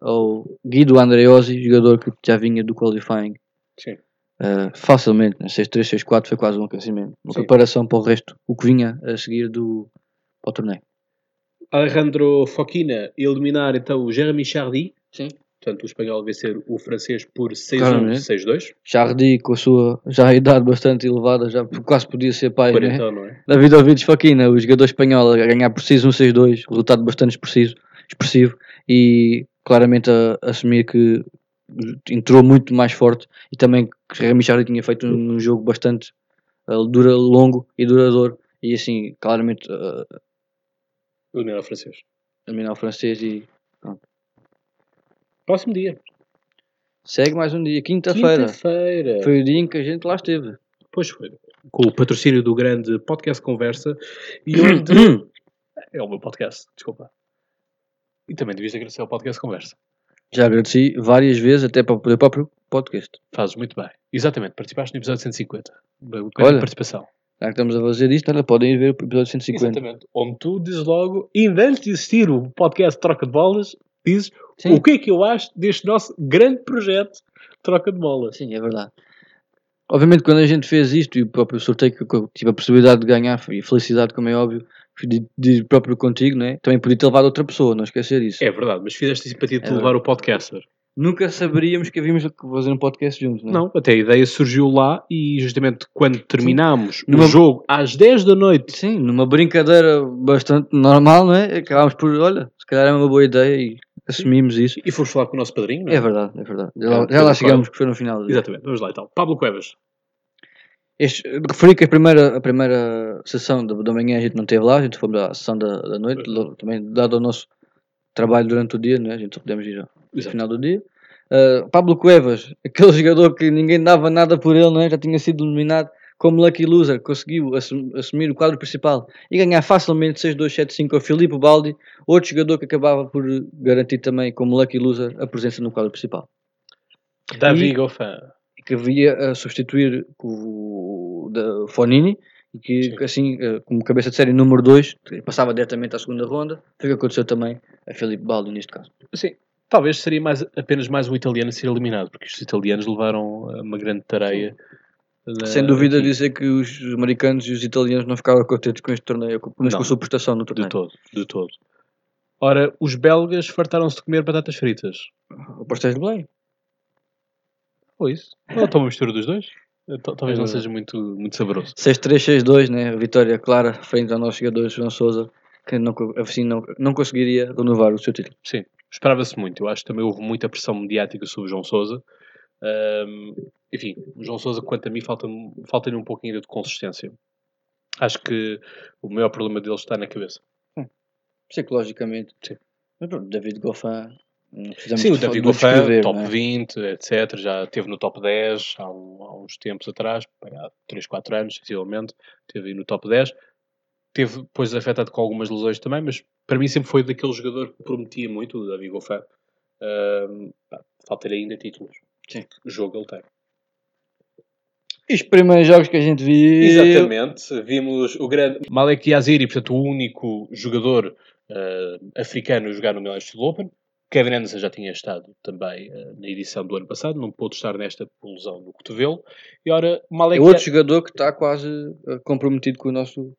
ao Guido Andreozzi, jogador que já vinha do qualifying. Sim. Uh, facilmente, né? 6-3, 6-4 foi quase um aquecimento. Uma Sim. preparação para o resto, o que vinha a seguir do, para o torneio. Alejandro Foquina eliminar então o Jeremy Chardy. Sim. Portanto, o espanhol vencer o francês por 6-1, Claramente. 6-2. Chardy, com a sua já idade bastante elevada, já quase podia ser pai, né? Quarentão, não é? David Faquina, o jogador espanhol, a ganhar por 6-1, 6-2, resultado bastante expressivo, expressivo e claramente a, a assumir que entrou muito mais forte e também que Remy tinha feito um, um jogo bastante uh, dura, longo e duradouro e assim, claramente uh, Eliminar o francês. eliminar o francês e Próximo dia. segue mais um dia, quinta-feira. Quinta-feira. Foi o dia em que a gente lá esteve. Pois foi. Com o patrocínio do grande podcast Conversa e onde. é o meu podcast, desculpa. E também devias agradecer ao podcast Conversa. Já agradeci várias vezes, até para o meu próprio podcast. Fazes muito bem. Exatamente, participaste no episódio 150. Grande Olha. participação. Já que estamos a fazer isto, olha, podem ver o episódio 150. Exatamente. Onde tu dizes logo, ainda antes de existir o podcast Troca de Bolas, dizes Sim. o que é que eu acho deste nosso grande projeto Troca de Bolas. Sim, é verdade. Obviamente, quando a gente fez isto e o próprio sorteio que eu tive a possibilidade de ganhar e felicidade, como é óbvio, de, de próprio contigo, né? também podia ter levado outra pessoa, não esquecer isso. É verdade, mas fizeste a simpatia de É levar o podcaster. Nunca saberíamos que havíamos fazer um podcast juntos, né? Não, até a ideia surgiu lá e justamente quando terminámos Numa- o jogo às 10 da noite. Sim, numa brincadeira bastante normal, não é? Acabámos por, olha, se calhar é uma boa ideia e assumimos isso. E fomos falar com o nosso padrinho, não é? É verdade, é verdade. Já lá, É, já lá chegamos, que foi no final. do. Exatamente, vamos lá então. Pablo Cuevas. Este, referi que a primeira, a primeira sessão da, da manhã a gente não teve lá, a gente foi à sessão da, da noite, também dado o nosso trabalho durante o dia, né? a gente só podemos ir Exato. final do dia. Uh, Pablo Cuevas, aquele jogador que ninguém dava nada por ele, não é? já tinha sido eliminado como Lucky Loser, conseguiu assum- assumir o quadro principal e ganhar facilmente 6-2-7-5 ao Filipe Baldi, outro jogador que acabava por garantir também como Lucky Loser a presença no quadro principal. Davi Goffin. que via a substituir o da Fonini e que Sim. assim, eh, como cabeça de série número 2, passava diretamente à segunda ronda. Foi o que aconteceu também a Felipe Baldi neste caso. Sim, talvez seria mais, apenas mais um italiano a ser eliminado, porque os italianos levaram eh, uma grande tareia. na- Sem dúvida aqui. dizer que os americanos e os italianos não ficaram contentes com este torneio, Não. com a sua prestação no De torneio. todo, de todo. Ora, os belgas fartaram-se de comer batatas fritas. O pastéis de Belém. Ou isso? Ou estão uma mistura dos dois? Eh, tal- Talvez não seja muito, muito saboroso. 6-3-6-2, né? Vitória clara frente ao nosso jogador João Sousa, que não, assim não, não conseguiria renovar o seu título. Sim, esperava-se muito. Eu acho que também houve muita pressão mediática sobre o João Sousa. Ahm, enfim, o João Sousa, quanto a mim, falta-lhe falta um pouquinho ainda de consistência. Acho que o maior problema dele está na cabeça. Psicologicamente. Sim. Mas pronto, David Goffin. precisamos Sim, o David Goffin, top é? 20, etc. Já esteve no top 10 há, um- há uns tempos atrás, há 3, 4 anos, sensivelmente. Esteve aí no top 10. Teve depois afetado com algumas lesões também, mas para mim sempre foi daquele jogador que prometia muito, o David Goffin. Pá, Falta-lhe ainda títulos. Sim. O jogo ele tem. E os primeiros jogos que a gente viu. Exatamente. Vimos o grande Malek Yaziri, portanto, o único jogador ah, africano a jogar no Milan Steel Open. Kevin Anderson já tinha estado também ah, na edição do ano passado, não pôde estar nesta por lesão no cotovelo. E ora, Malek É outro jogador que está quase eh, comprometido com o nosso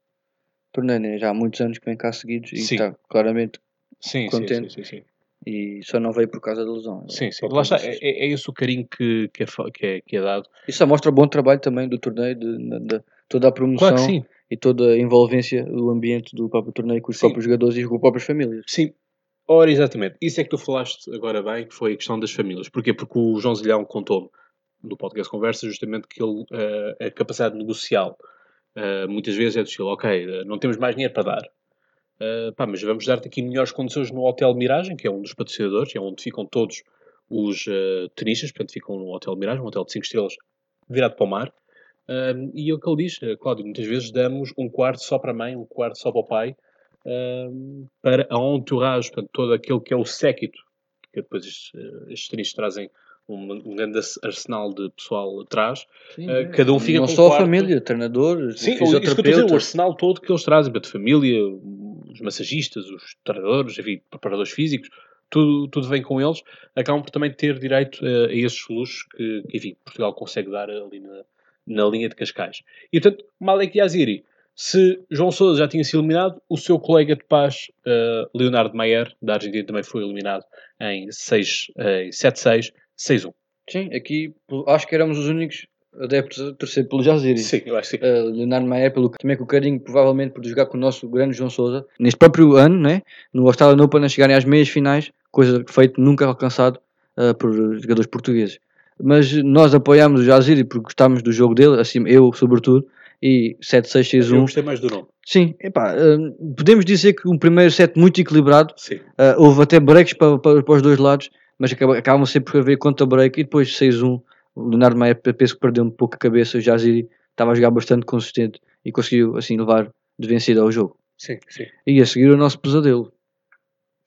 torneio, né? já há muitos anos que vem cá seguidos e Sim. está claramente sim, sim, sim, contente. sim, sim. e só não veio por causa da lesão. Sim, sim. Só Lá está, é, isso. é esse o carinho que, que, é, que, é, que é dado. Isso só mostra o bom trabalho também do torneio, de, de- toda a promoção Claro sim. e toda a envolvência do ambiente do próprio torneio com os Sim. próprios jogadores e com as próprias famílias. Sim. Ora, exatamente. Isso é que tu falaste agora bem, que foi a questão das famílias. Porquê? Porque o João Zilhão contou-me no podcast Conversa justamente que ele, eh, a capacidade negocial eh, muitas vezes é do estilo, ok, eh, não temos mais dinheiro para dar. Eh, pá, mas vamos dar-te aqui melhores condições no Hotel Miragem, que é um dos patrocinadores, é onde ficam todos os eh, tenistas, portanto ficam no Hotel Miragem, um hotel de 5 estrelas virado para o mar. Um, e é o que ele diz, Cláudio, muitas vezes damos um quarto só para a mãe, um quarto só para o pai, para a entourage, portanto, todo aquele que é o séquito, que depois estes, estes tenistas trazem um, grande arsenal de pessoal atrás. Sim, é. cada um fica não com um só a família, treinadores, Sim, isso que eu a dizer, o arsenal todo que eles trazem, portanto, família, os massagistas, os treinadores, enfim, preparadores físicos, tudo, tudo vem com eles, acabam por também ter direito eh, a esses luxos que, que, enfim, Portugal consegue dar ali na, na linha de Cascais. E, portanto, Malek Yaziri, Se João Sousa já tinha sido eliminado, o seu colega de paz, uh, Leonardo Maier, da Argentina, também foi eliminado em 7-6, 6-1. Sim, aqui acho que éramos os únicos adeptos a torcer pelo Jaziri. Sim, eu acho que sim. Uh, Leonardo Maier, pelo, também com o carinho, provavelmente por jogar com o nosso grande João Sousa. Neste próprio ano, né, no Australian Open, a chegarem às meias finais, coisa feito nunca alcançado uh, por jogadores portugueses. Mas nós apoiámos o Jaziri porque gostámos do jogo dele, assim, eu sobretudo, e 7-6-6-1. Eu gostei mais do nome. Sim, epá, uh, podemos dizer que um primeiro set muito equilibrado. Sim. Houve até breaks para, para, para, os dois lados, mas acabam, sempre por haver contra-break e depois 6-1. O Leonardo Maia penso que perdeu um pouco a cabeça. O Jaziri estava a jogar bastante consistente e conseguiu assim levar de vencida ao jogo. Sim, sim. E a seguir o nosso pesadelo.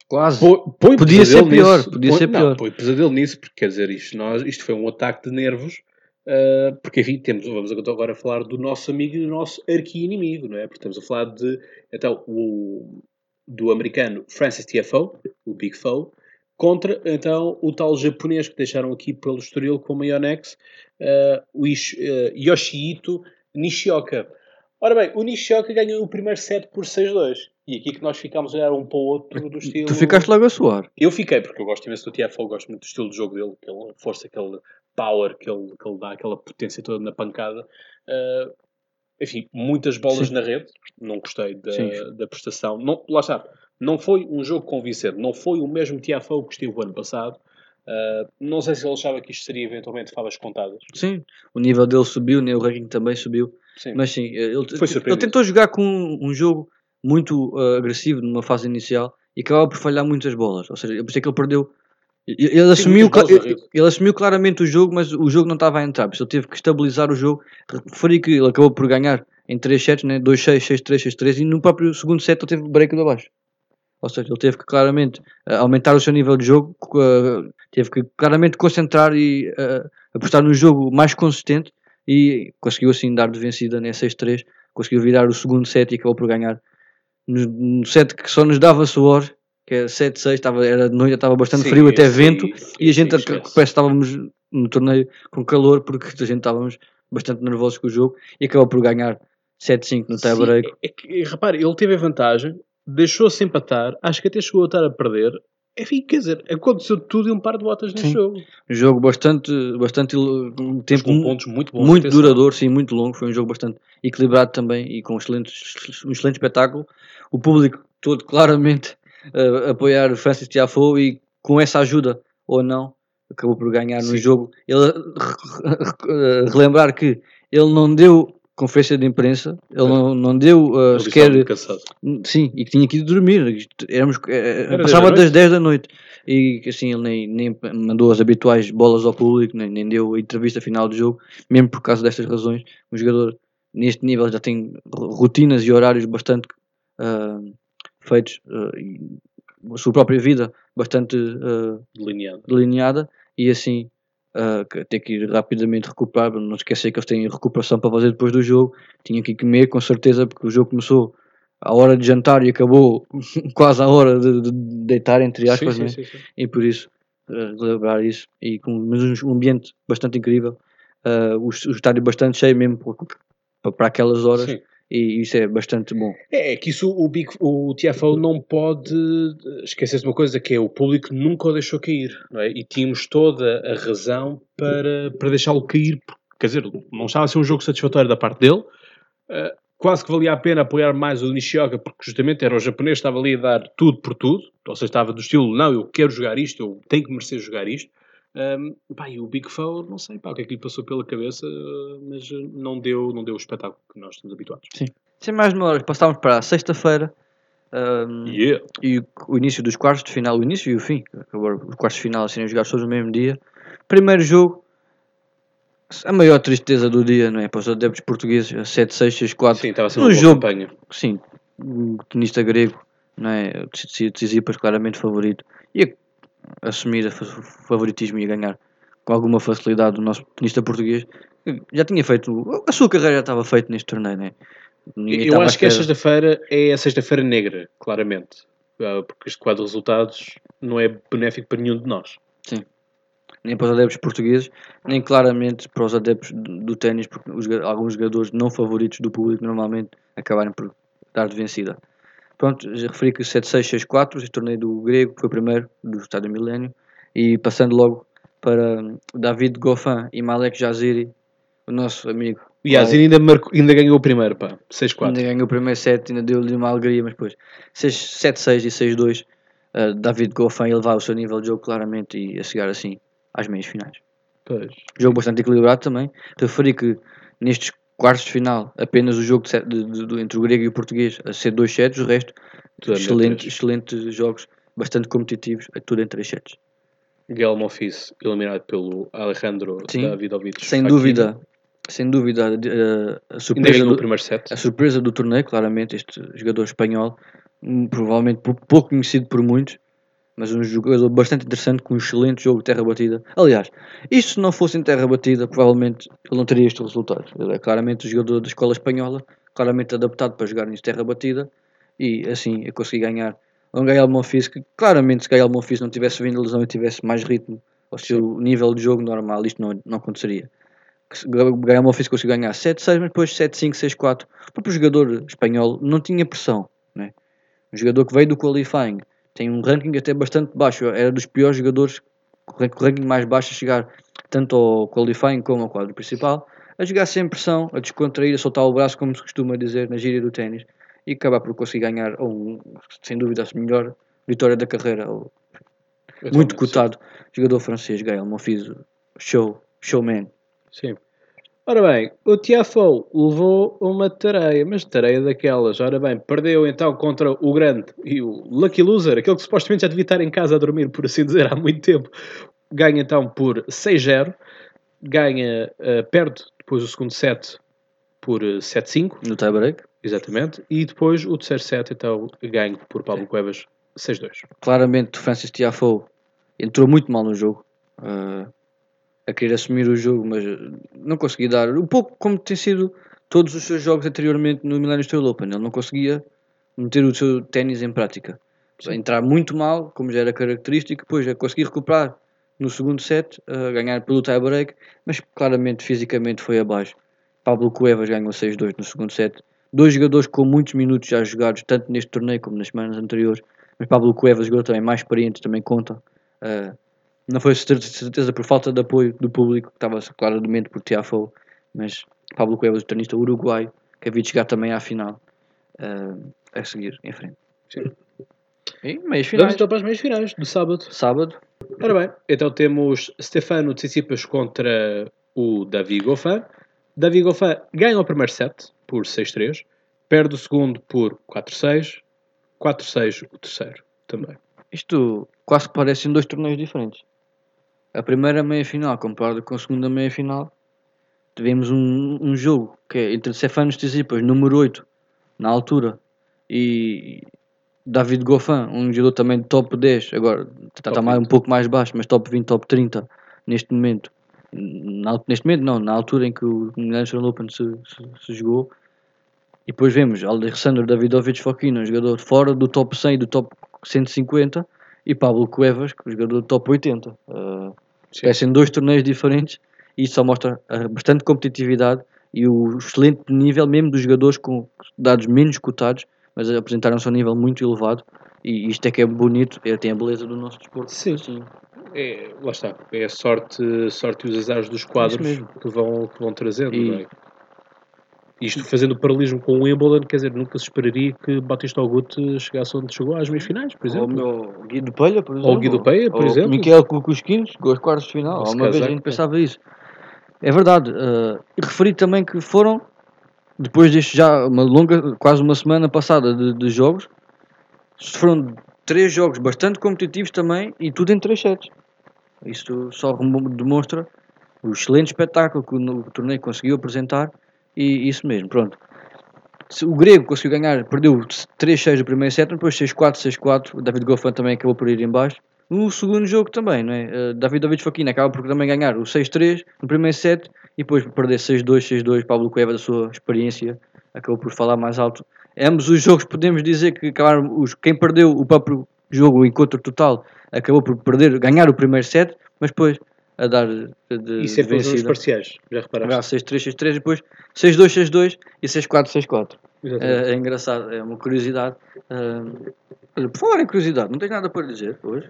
Quase. Põe, podia ser pior. Nisso, podia põe, ser pior. Não, põe pesadelo nisso, porque quer dizer, isto, nós, isto foi um ataque de nervos Uh, porque, enfim, temos, vamos agora falar do nosso amigo e do nosso arqui-inimigo, não é? Porque estamos a falar de, então, o, do americano Francis TFO, o Big Foe, contra, então, o tal japonês que deixaram aqui pelo Estoril com o Ionex, uh, o Ish, uh, Yoshihito Nishioka. Ora bem, o Nishioka ganhou o primeiro set por 6-2. E aqui que nós ficámos a olhar um para o outro do estilo. Tu ficaste logo a suar. Eu fiquei, porque eu gosto imenso do TFO, gosto muito do estilo de jogo dele, aquela força que ele power que ele, que ele dá, aquela potência toda na pancada. Uh, enfim, muitas bolas Sim. na rede, não gostei da, da prestação. Não, lá está, não foi um jogo convincente, não foi o mesmo Tiafou que esteve o ano passado. Uh, não sei se ele achava que isto seria eventualmente favas contadas. Sim, o nível dele subiu, né? o ranking também subiu. Sim. Mas sim, ele, ele tentou jogar com um, um jogo muito uh, agressivo numa fase inicial e acabava por falhar muitas bolas. Ou seja, eu pensei que ele perdeu ele, ele assumiu, ele, ele, assumiu claramente o jogo, mas o jogo não estava a entrar. Ele teve que estabilizar o jogo. Referi que ele acabou por ganhar em 3 sets, né? 2-6, 6-3, 6-3, e no próprio segundo set ele teve break de abaixo. Ou seja, ele teve que claramente uh, aumentar o seu nível de jogo, uh, teve que claramente concentrar e uh, apostar no jogo mais consistente e conseguiu assim dar de vencida né, 6-3, conseguiu virar o segundo set e acabou por ganhar no, no set que só nos dava suor que é 7, 6, estava, era de noite, estava bastante sim, frio, até sim, vento, sim, e a gente parece que estávamos no torneio com calor, porque a gente estávamos bastante nervosos com o jogo, e acabou por ganhar 7-5 no tie-break. É, é repare, ele teve a vantagem, deixou-se empatar, acho que até chegou a estar a perder, enfim, quer dizer, aconteceu tudo e um par de botas nesse jogo. Um jogo bastante, bastante um tempo com pontos muito bons. Muito duradouro, sim, muito longo. Foi um jogo bastante equilibrado também e com um excelente, um excelente espetáculo. O público todo claramente uh, apoiar o Francis Tiafoe e com essa ajuda ou não acabou por ganhar Sim. no jogo. Ele relembrar que ele não deu conferência de imprensa, ele não, não deu uh, sequer. Sim, e que tinha que ir dormir. Éramos, eh, Era passava das 10 da noite. E assim, ele nem, nem mandou as habituais bolas ao público, nem, nem deu a entrevista final do jogo, mesmo por causa destas razões. Um jogador neste nível já tem rotinas e horários bastante uh, feitos uh, e a sua própria vida bastante uh, delineada. delineada e assim uh, ter que ir rapidamente recuperar, não esquecer que eles têm recuperação para fazer depois do jogo, tinha que comer com certeza porque o jogo começou à hora de jantar e acabou quase à hora de, de deitar, entre aspas, sim, né? sim, sim, e por isso uh, lembrar isso. E com um ambiente bastante incrível, uh, o, o estádio bastante cheio mesmo para, para aquelas horas. E isso é bastante bom. É, é que isso o, Big, o TFO não pode esquecer-se de uma coisa que é o público nunca o deixou cair, é? E tínhamos toda a razão para, para deixá-lo cair, quer dizer, não estava a ser um jogo satisfatório da parte dele, uh, quase que valia a pena apoiar mais o Nishioka, porque justamente era o japonês que estava ali a dar tudo por tudo, ou seja, estava do estilo, não, eu quero jogar isto, eu tenho que merecer jogar isto, um, pá, e o Big Four, não sei pá, o que é que lhe passou pela cabeça, mas não deu, não deu o espetáculo que nós estamos habituados. Sim. Sem mais demoras, passámos para a sexta-feira um, yeah. e o, o, início dos quartos de final, o início e o fim. Agora, os quartos de final serem jogados todos no mesmo dia. Primeiro jogo, a maior tristeza do dia, não é? Para os adeptos portugueses, 7-6, 6-4. Sim, estava a ser uma jogo, campanha. Sim, o tenista grego, não é? Tsitsipas claramente favorito. E assumir o favoritismo e a ganhar com alguma facilidade o nosso tenista português. Já tinha feito, a sua carreira já estava feita neste torneio, né? Eu acho que a sexta-feira é a sexta-feira negra, claramente. Ah, porque este quadro de resultados não é benéfico para nenhum de nós. Sim. nem para os adeptos portugueses, nem claramente para os adeptos do, ténis, porque os, alguns jogadores não favoritos do público normalmente acabarem por dar de vencida. Pronto, já referi que 7-6, 6-4, este torneio do grego, que foi o primeiro do Estádio Milénio, e passando logo para David Goffin e Malek Jaziri, o nosso amigo. O Yaziri ainda, marcou, ainda ganhou o primeiro, pá, 6-4. Ainda ganhou o primeiro set, ainda deu-lhe uma alegria, mas depois 7-6 e 6-2, uh, David Goffin a levar o seu nível de jogo claramente e a chegar assim às meias finais. Pois. Jogo bastante equilibrado também. Referi que nestes quartos de final apenas o jogo de, de, de, entre o grego e o português a ser dois sets, o resto tudo excelente, excelentes jogos, bastante competitivos, tudo em três sets. Gael Monfils eliminado pelo Alejandro Sim, Davidovich. Sem dúvida, sem dúvida a, a surpresa do. A surpresa do torneio, claramente, este jogador espanhol, hum, provavelmente pouco conhecido por muitos, mas um jogador bastante interessante com um excelente jogo de terra batida. Aliás, isto se não fosse em terra batida, provavelmente ele não teria estes resultados. Ele é claramente um jogador da escola espanhola, claramente adaptado para jogar nisto terra batida e assim eu consegui ganhar um Gael Monfils que claramente se Gael Monfils não tivesse vindo lesão e tivesse mais ritmo ao seu nível de jogo normal, isto não, não aconteceria. Gael Monfils conseguiu ganhar 7-6, mas depois 7-5, 6-4. O próprio jogador espanhol não tinha pressão. Né? Um jogador que veio do qualifying tem um ranking até bastante baixo, era dos piores jogadores com o ranking mais baixo a chegar tanto ao qualifying como ao quadro principal, a jogar sem pressão, a descontrair, a soltar o braço, como se costuma dizer na gíria do ténis e acabar por conseguir ganhar, ou sem dúvida, a melhor vitória da carreira. Ou, muito cotado jogador francês, Gael Monfils, show, showman. Sim. Ora bem, o Tiafoe levou uma tareia, mas tareia daquelas. Ora bem, perdeu então contra o grande e o Lucky Loser, aquele que supostamente já devia estar em casa a dormir, por assim dizer, há muito tempo. Ganha então por 6-0, ganha, uh, perde depois o segundo set por 7-5. Eh, no tie-break. Exatamente. E depois o terceiro set, então, ganho por Pablo Cuevas 6-2. Claramente, o Francis Tiafoe entrou muito mal no jogo. Uh, a querer assumir o jogo, mas não conseguia dar. Um pouco como tem sido todos os seus jogos anteriormente no Millennium Steel Open. Ele não conseguia meter o seu ténis em prática. Sim. Entrar muito mal, como já era característico, depois a conseguir recuperar no segundo set, a ganhar pelo tie-break, mas claramente fisicamente foi abaixo. Pablo Cuevas ganhou 6-2 no segundo set dois jogadores com muitos minutos já jogados, tanto neste torneio como nas semanas anteriores. Mas Pablo Cuevas, jogador também mais experiente, também conta. Uh, não foi certeza por falta de apoio do público, que estava claramente por Tiafoe, mas Pablo Cuevas, o tenista uruguaio, que havia de chegar também à final, uh, a seguir em frente. Sim. E meias finais. Vamos então para as meias finais, do sábado. Sábado. Ora bem, então temos Stefano Tsitsipas contra o Davi Goffin. Davi Goffin ganha o primeiro set, por 6-3, perde o segundo por 4-6, 4-6 o terceiro também. Isto quase que parecem dois torneios diferentes. A primeira meia-final comparada com a segunda meia-final, tivemos um, um jogo que é entre Stefanos Tsitsipas, número 8, na altura, e David Goffin, um jogador também de top 10, agora está, mais, um pouco mais baixo, mas top 20, top 30 neste momento. Na, neste momento não, na altura em que o National Open se, se, se jogou, e depois vemos Alessandro Davidovich Fokina, um jogador fora do top 100 e do top 150, e Pablo Cuevas, que é um jogador do top 80. Uh, parecem dois torneios diferentes e isso só mostra uh, bastante competitividade e o excelente nível, mesmo dos jogadores com dados menos cotados, mas apresentaram-se a um nível muito elevado. E isto é que é bonito, é, tem a beleza do nosso desporto. Sim. Assim. É, lá está, é a sorte, sorte e os azares dos quadros que vão, que vão trazendo. E, é? Isto fazendo o paralelismo com o Wimbledon, quer dizer, nunca se esperaria que Batista Augusto chegasse onde chegou às meias finais, por exemplo. Ou o Guido Peia, por exemplo. Ou o Guido Peia, por ou exemplo. Miquel Cucusquinhos, chegou aos quartos de final. Ou uma vez a gente pensava isso. É verdade. Uh, referi também que foram, depois deste já, uma longa, quase uma semana passada de, de jogos, foram três jogos bastante competitivos também e tudo em três sets. Isto só demonstra o excelente espetáculo que o, o torneio conseguiu apresentar e isso mesmo, pronto. O grego conseguiu ganhar, perdeu 3-6 no primeiro set, depois 6-4, 6-4. O David Goffin também acabou por ir em baixo. No segundo jogo também, não é? Uh, David David Faquina acaba por também ganhar o 6-3 no primeiro set e depois perder 6-2, 6-2. Pablo Cueva, da sua experiência, acabou por falar mais alto. Ambos os jogos podemos dizer que acabaram, os, quem perdeu o próprio jogo, o encontro total, acabou por perder, ganhar o primeiro set, mas depois a dar de, Isso é números vencida. parciais, já reparaste? Há 6-3, 6-3 e depois 6-2, 6-2 e 6-4, 6-4. Exatamente. É, é engraçado, é uma curiosidade. Ah, olha, por falar em curiosidade, não tens nada para dizer hoje?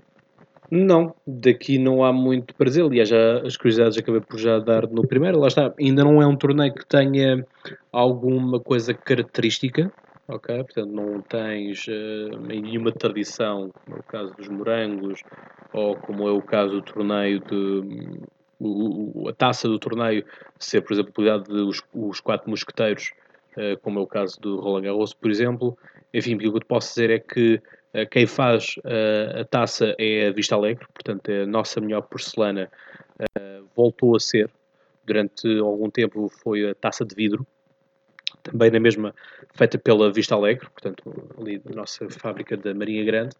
Não, daqui não há muito para dizer. Aliás, já, as curiosidades acabei por já dar no primeiro. Lá está, ainda não é um torneio que tenha alguma coisa característica, ok? Portanto, não tens eh, nenhuma tradição, como é o caso dos morangos, ou como é o caso do torneio de. a taça do torneio ser, por exemplo, possibilidade de os, quatro mosqueteiros, eh, como é o caso do Roland Garros, por exemplo. Enfim, o que eu te posso dizer é que eh, quem faz a taça é a Vista Alegre, portanto, é a nossa melhor porcelana voltou a ser. Durante algum tempo foi a taça de vidro, também na mesma, feita pela Vista Alegre, portanto, ali da nossa fábrica da Marinha Grande.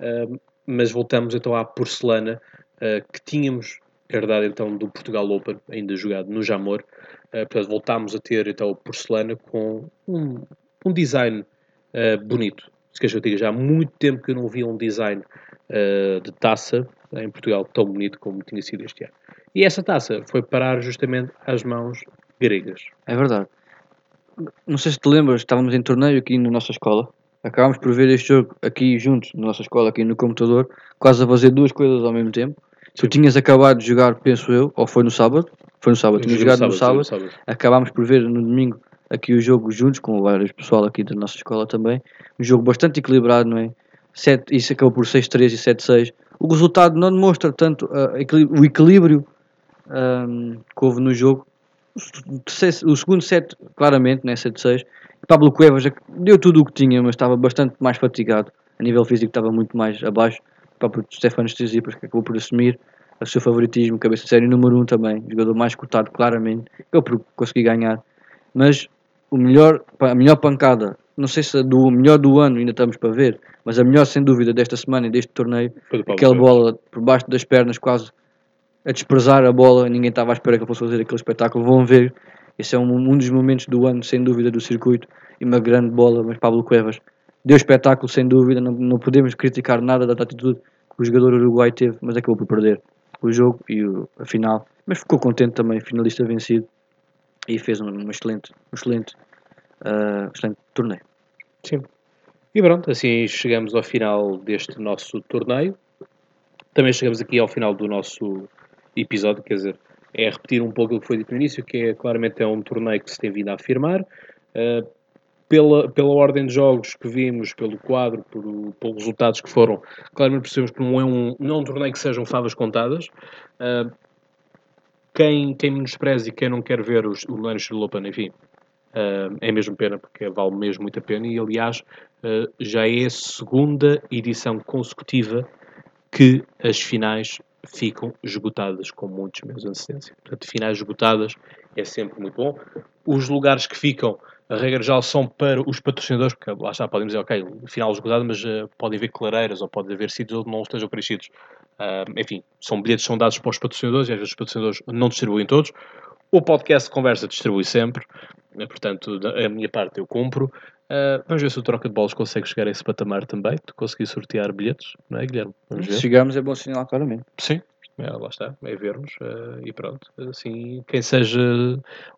Uh, mas voltamos então à porcelana uh, que tínhamos herdado então do Portugal Open, ainda jogado no Jamor. Uh, portanto, voltámos a ter então a porcelana com um, um design uh, bonito. Se queres que eu diga, já há muito tempo que eu não via um design de taça em Portugal tão bonito como tinha sido este ano. E essa taça foi parar justamente às mãos gregas. É verdade. Não sei se te lembras, estávamos em torneio aqui na nossa escola. Acabámos por ver este jogo aqui juntos, na nossa escola, aqui no computador, quase a fazer duas coisas ao mesmo tempo. Tu tinhas acabado de jogar, penso eu, ou foi no sábado? Foi no sábado, tinhas jogado no sábado. sábado. Acabámos por ver no domingo aqui o jogo juntos, com vários pessoal aqui da nossa escola também. Um jogo bastante equilibrado, não é? Sete, isso acabou por 6-3 e 7-6. O resultado não demonstra tanto ah, equili- o equilíbrio ahm, que houve no jogo. O, terceiro- o segundo set, claramente, né, 7-6. Pablo Cuevas deu tudo o que tinha, mas estava bastante mais fatigado. A nível físico estava muito mais abaixo. O próprio Stefano Tsitsipas que acabou por assumir o seu favoritismo, cabeça de série número 1 um também, jogador mais cotado claramente, acabou por conseguir ganhar. Mas o melhor, a melhor pancada, não sei se a do melhor do ano ainda estamos para ver, mas a melhor sem dúvida desta semana e deste torneio, aquela bola por baixo das pernas quase a desprezar a bola, ninguém estava à espera que ele fosse fazer aquele espetáculo, vão ver, esse é um, um dos momentos do ano sem dúvida do circuito e uma grande bola, mas Pablo Cuevas deu espetáculo sem dúvida, não, não podemos criticar nada da atitude que o jogador uruguai teve, mas acabou por perder o jogo e o, a final, mas ficou contente também, finalista vencido e fez um, um excelente, um excelente, ah, excelente torneio. Sim. E pronto, assim chegamos ao final deste nosso torneio. Também chegamos aqui ao final do nosso episódio, quer dizer, é repetir um pouco o que foi dito no início, que é claramente é um torneio que se tem vindo a afirmar. Uh, pela, pela ordem de jogos que vimos, pelo quadro, por, pelos resultados que foram, claramente percebemos que não é um, não é um torneio que sejam favas contadas. Uh, quem, quem menospreza e quem não quer ver os, o Steel Open, enfim, uh, é mesmo pena, porque vale mesmo muito a pena. E aliás, já é a segunda edição consecutiva que as finais ficam esgotadas com muitos de antecedência. Portanto, finais esgotadas é sempre muito bom. Os lugares que ficam, a regra geral, são para os patrocinadores, porque lá está, podem dizer, ok, final esgotado, mas uh, pode haver clareiras ou pode haver sítios onde não estejam preenchidos. Uh, enfim, são bilhetes são dados para os patrocinadores e às vezes os patrocinadores não distribuem todos. O podcast de conversa distribui sempre, eh, portanto, a minha parte eu cumpro. Uh, vamos ver se o troca de bolas consegue chegar a esse patamar também, de conseguir sortear bilhetes, não é, Guilherme? Vamos ver. Se chegarmos é bom sinal claramente. Sim, é, lá está, é vermos eh, e pronto. Assim, quem seja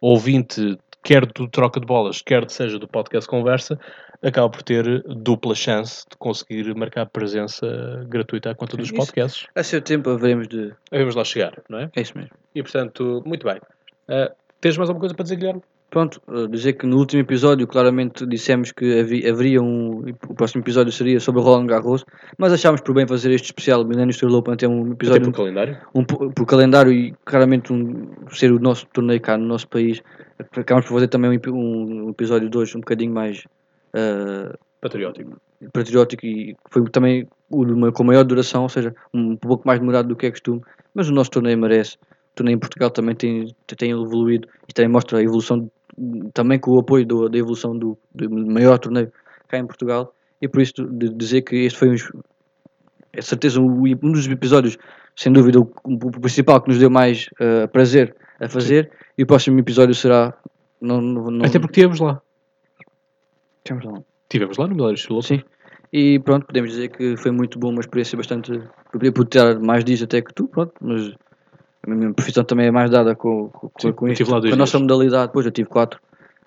ouvinte, quer do troca de bolas, quer seja do podcast Conversa, acaba por ter dupla chance de conseguir marcar presença gratuita à conta dos Isso. podcasts. A seu tempo haveremos de. Vamos lá chegar, não é? É isso mesmo. E portanto, muito bem. Eh, tens mais alguma coisa para dizer, Guilherme? Pronto, uh, dizer que no último episódio claramente dissemos que havi- haveria um. O próximo episódio seria sobre o Roland Garros, mas achámos por bem fazer este especial Millennium Steel Open ter um Até episódio por calendário. um, po- por calendário e claramente um, ser o nosso torneio cá no nosso país. Acabamos por fazer também um, um episódio 2 um bocadinho mais uh, Patriótico. patriótico e foi também o uma- com maior duração, ou seja, um pouco mais demorado do que é costume, mas o nosso torneio merece. O torneio em Portugal também tem, tem evoluído e também mostra a evolução, também com o apoio do- da evolução do, do maior torneio cá em Portugal, e por isso de dizer que este foi um, é certeza um, um dos episódios, sem dúvida, o, o principal que nos deu mais eh, prazer a fazer, e o próximo episódio será. Não, não, não, Até porque estivemos lá. Temos lá. Estivemos lá no Milagres Open. Sim. E pronto, podemos dizer que foi muito bom, uma experiência bastante. Eu podia poder ter mais dias até que tu, pronto, mas a minha profissão também é mais dada com, com, Sim, com eu isto. com a nossa modalidade, depois eu tive quatro.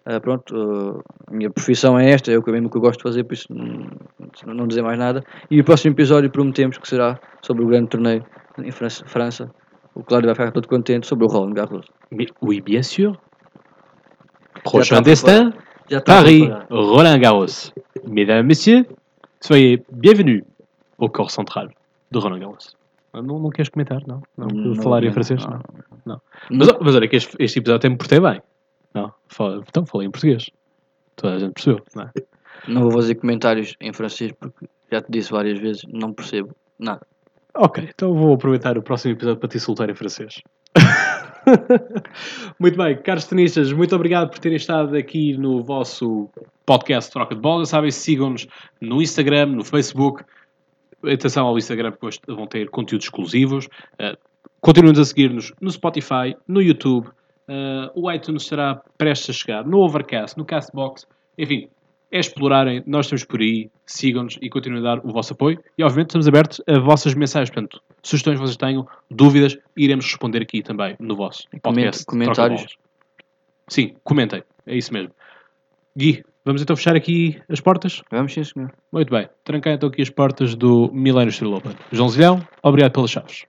Ah, pronto, ah, a minha profissão é esta, é o que mesmo que eu gosto de fazer, por isso hum, não dizer mais nada. E o próximo episódio prometemos que será sobre o grande torneio em França. França. O Cláudio vai ficar todo contente sobre o Roland Garros. Mais- Oui, bien sûr. Prochain destin, Paris. Roland Garros. Mesdames, Messieurs, soyez bienvenus au corps central de Roland Garros. Não, não queres comentar, não? Não, Não falar em francês? não. Não. não. Mas, mas olha que este, este episódio até me portei bem. Não, fala- então falei em português. Toda a gente percebeu, não é? Não vou fazer comentários em francês porque já te disse várias vezes, não percebo nada. Ok, então vou aproveitar o próximo episódio para te insultar em francês. muito bem, caros tenistas, muito obrigado por terem estado aqui no vosso podcast Troca de Bola. Sabem, sigam-nos no Instagram, no Facebook. Atenção ao Instagram, porque hoje vão ter conteúdos exclusivos. Uh, Continuem-nos a seguir-nos no Spotify, no YouTube. Uh, o iTunes estará prestes a chegar, no Overcast, no Castbox. Enfim, é explorarem, nós estamos por aí, sigam-nos e continuem a dar o vosso apoio. E obviamente estamos abertos a vossas mensagens, portanto, sugestões que vocês tenham, dúvidas, iremos responder aqui também no vosso podcast. comentários. Sim, comentem, é isso mesmo. Gui, vamos então fechar aqui as portas? Vamos sim, senhor. Muito bem, tranquei então aqui as portas do Milênio Open. João Zilhão, obrigado pelas chaves.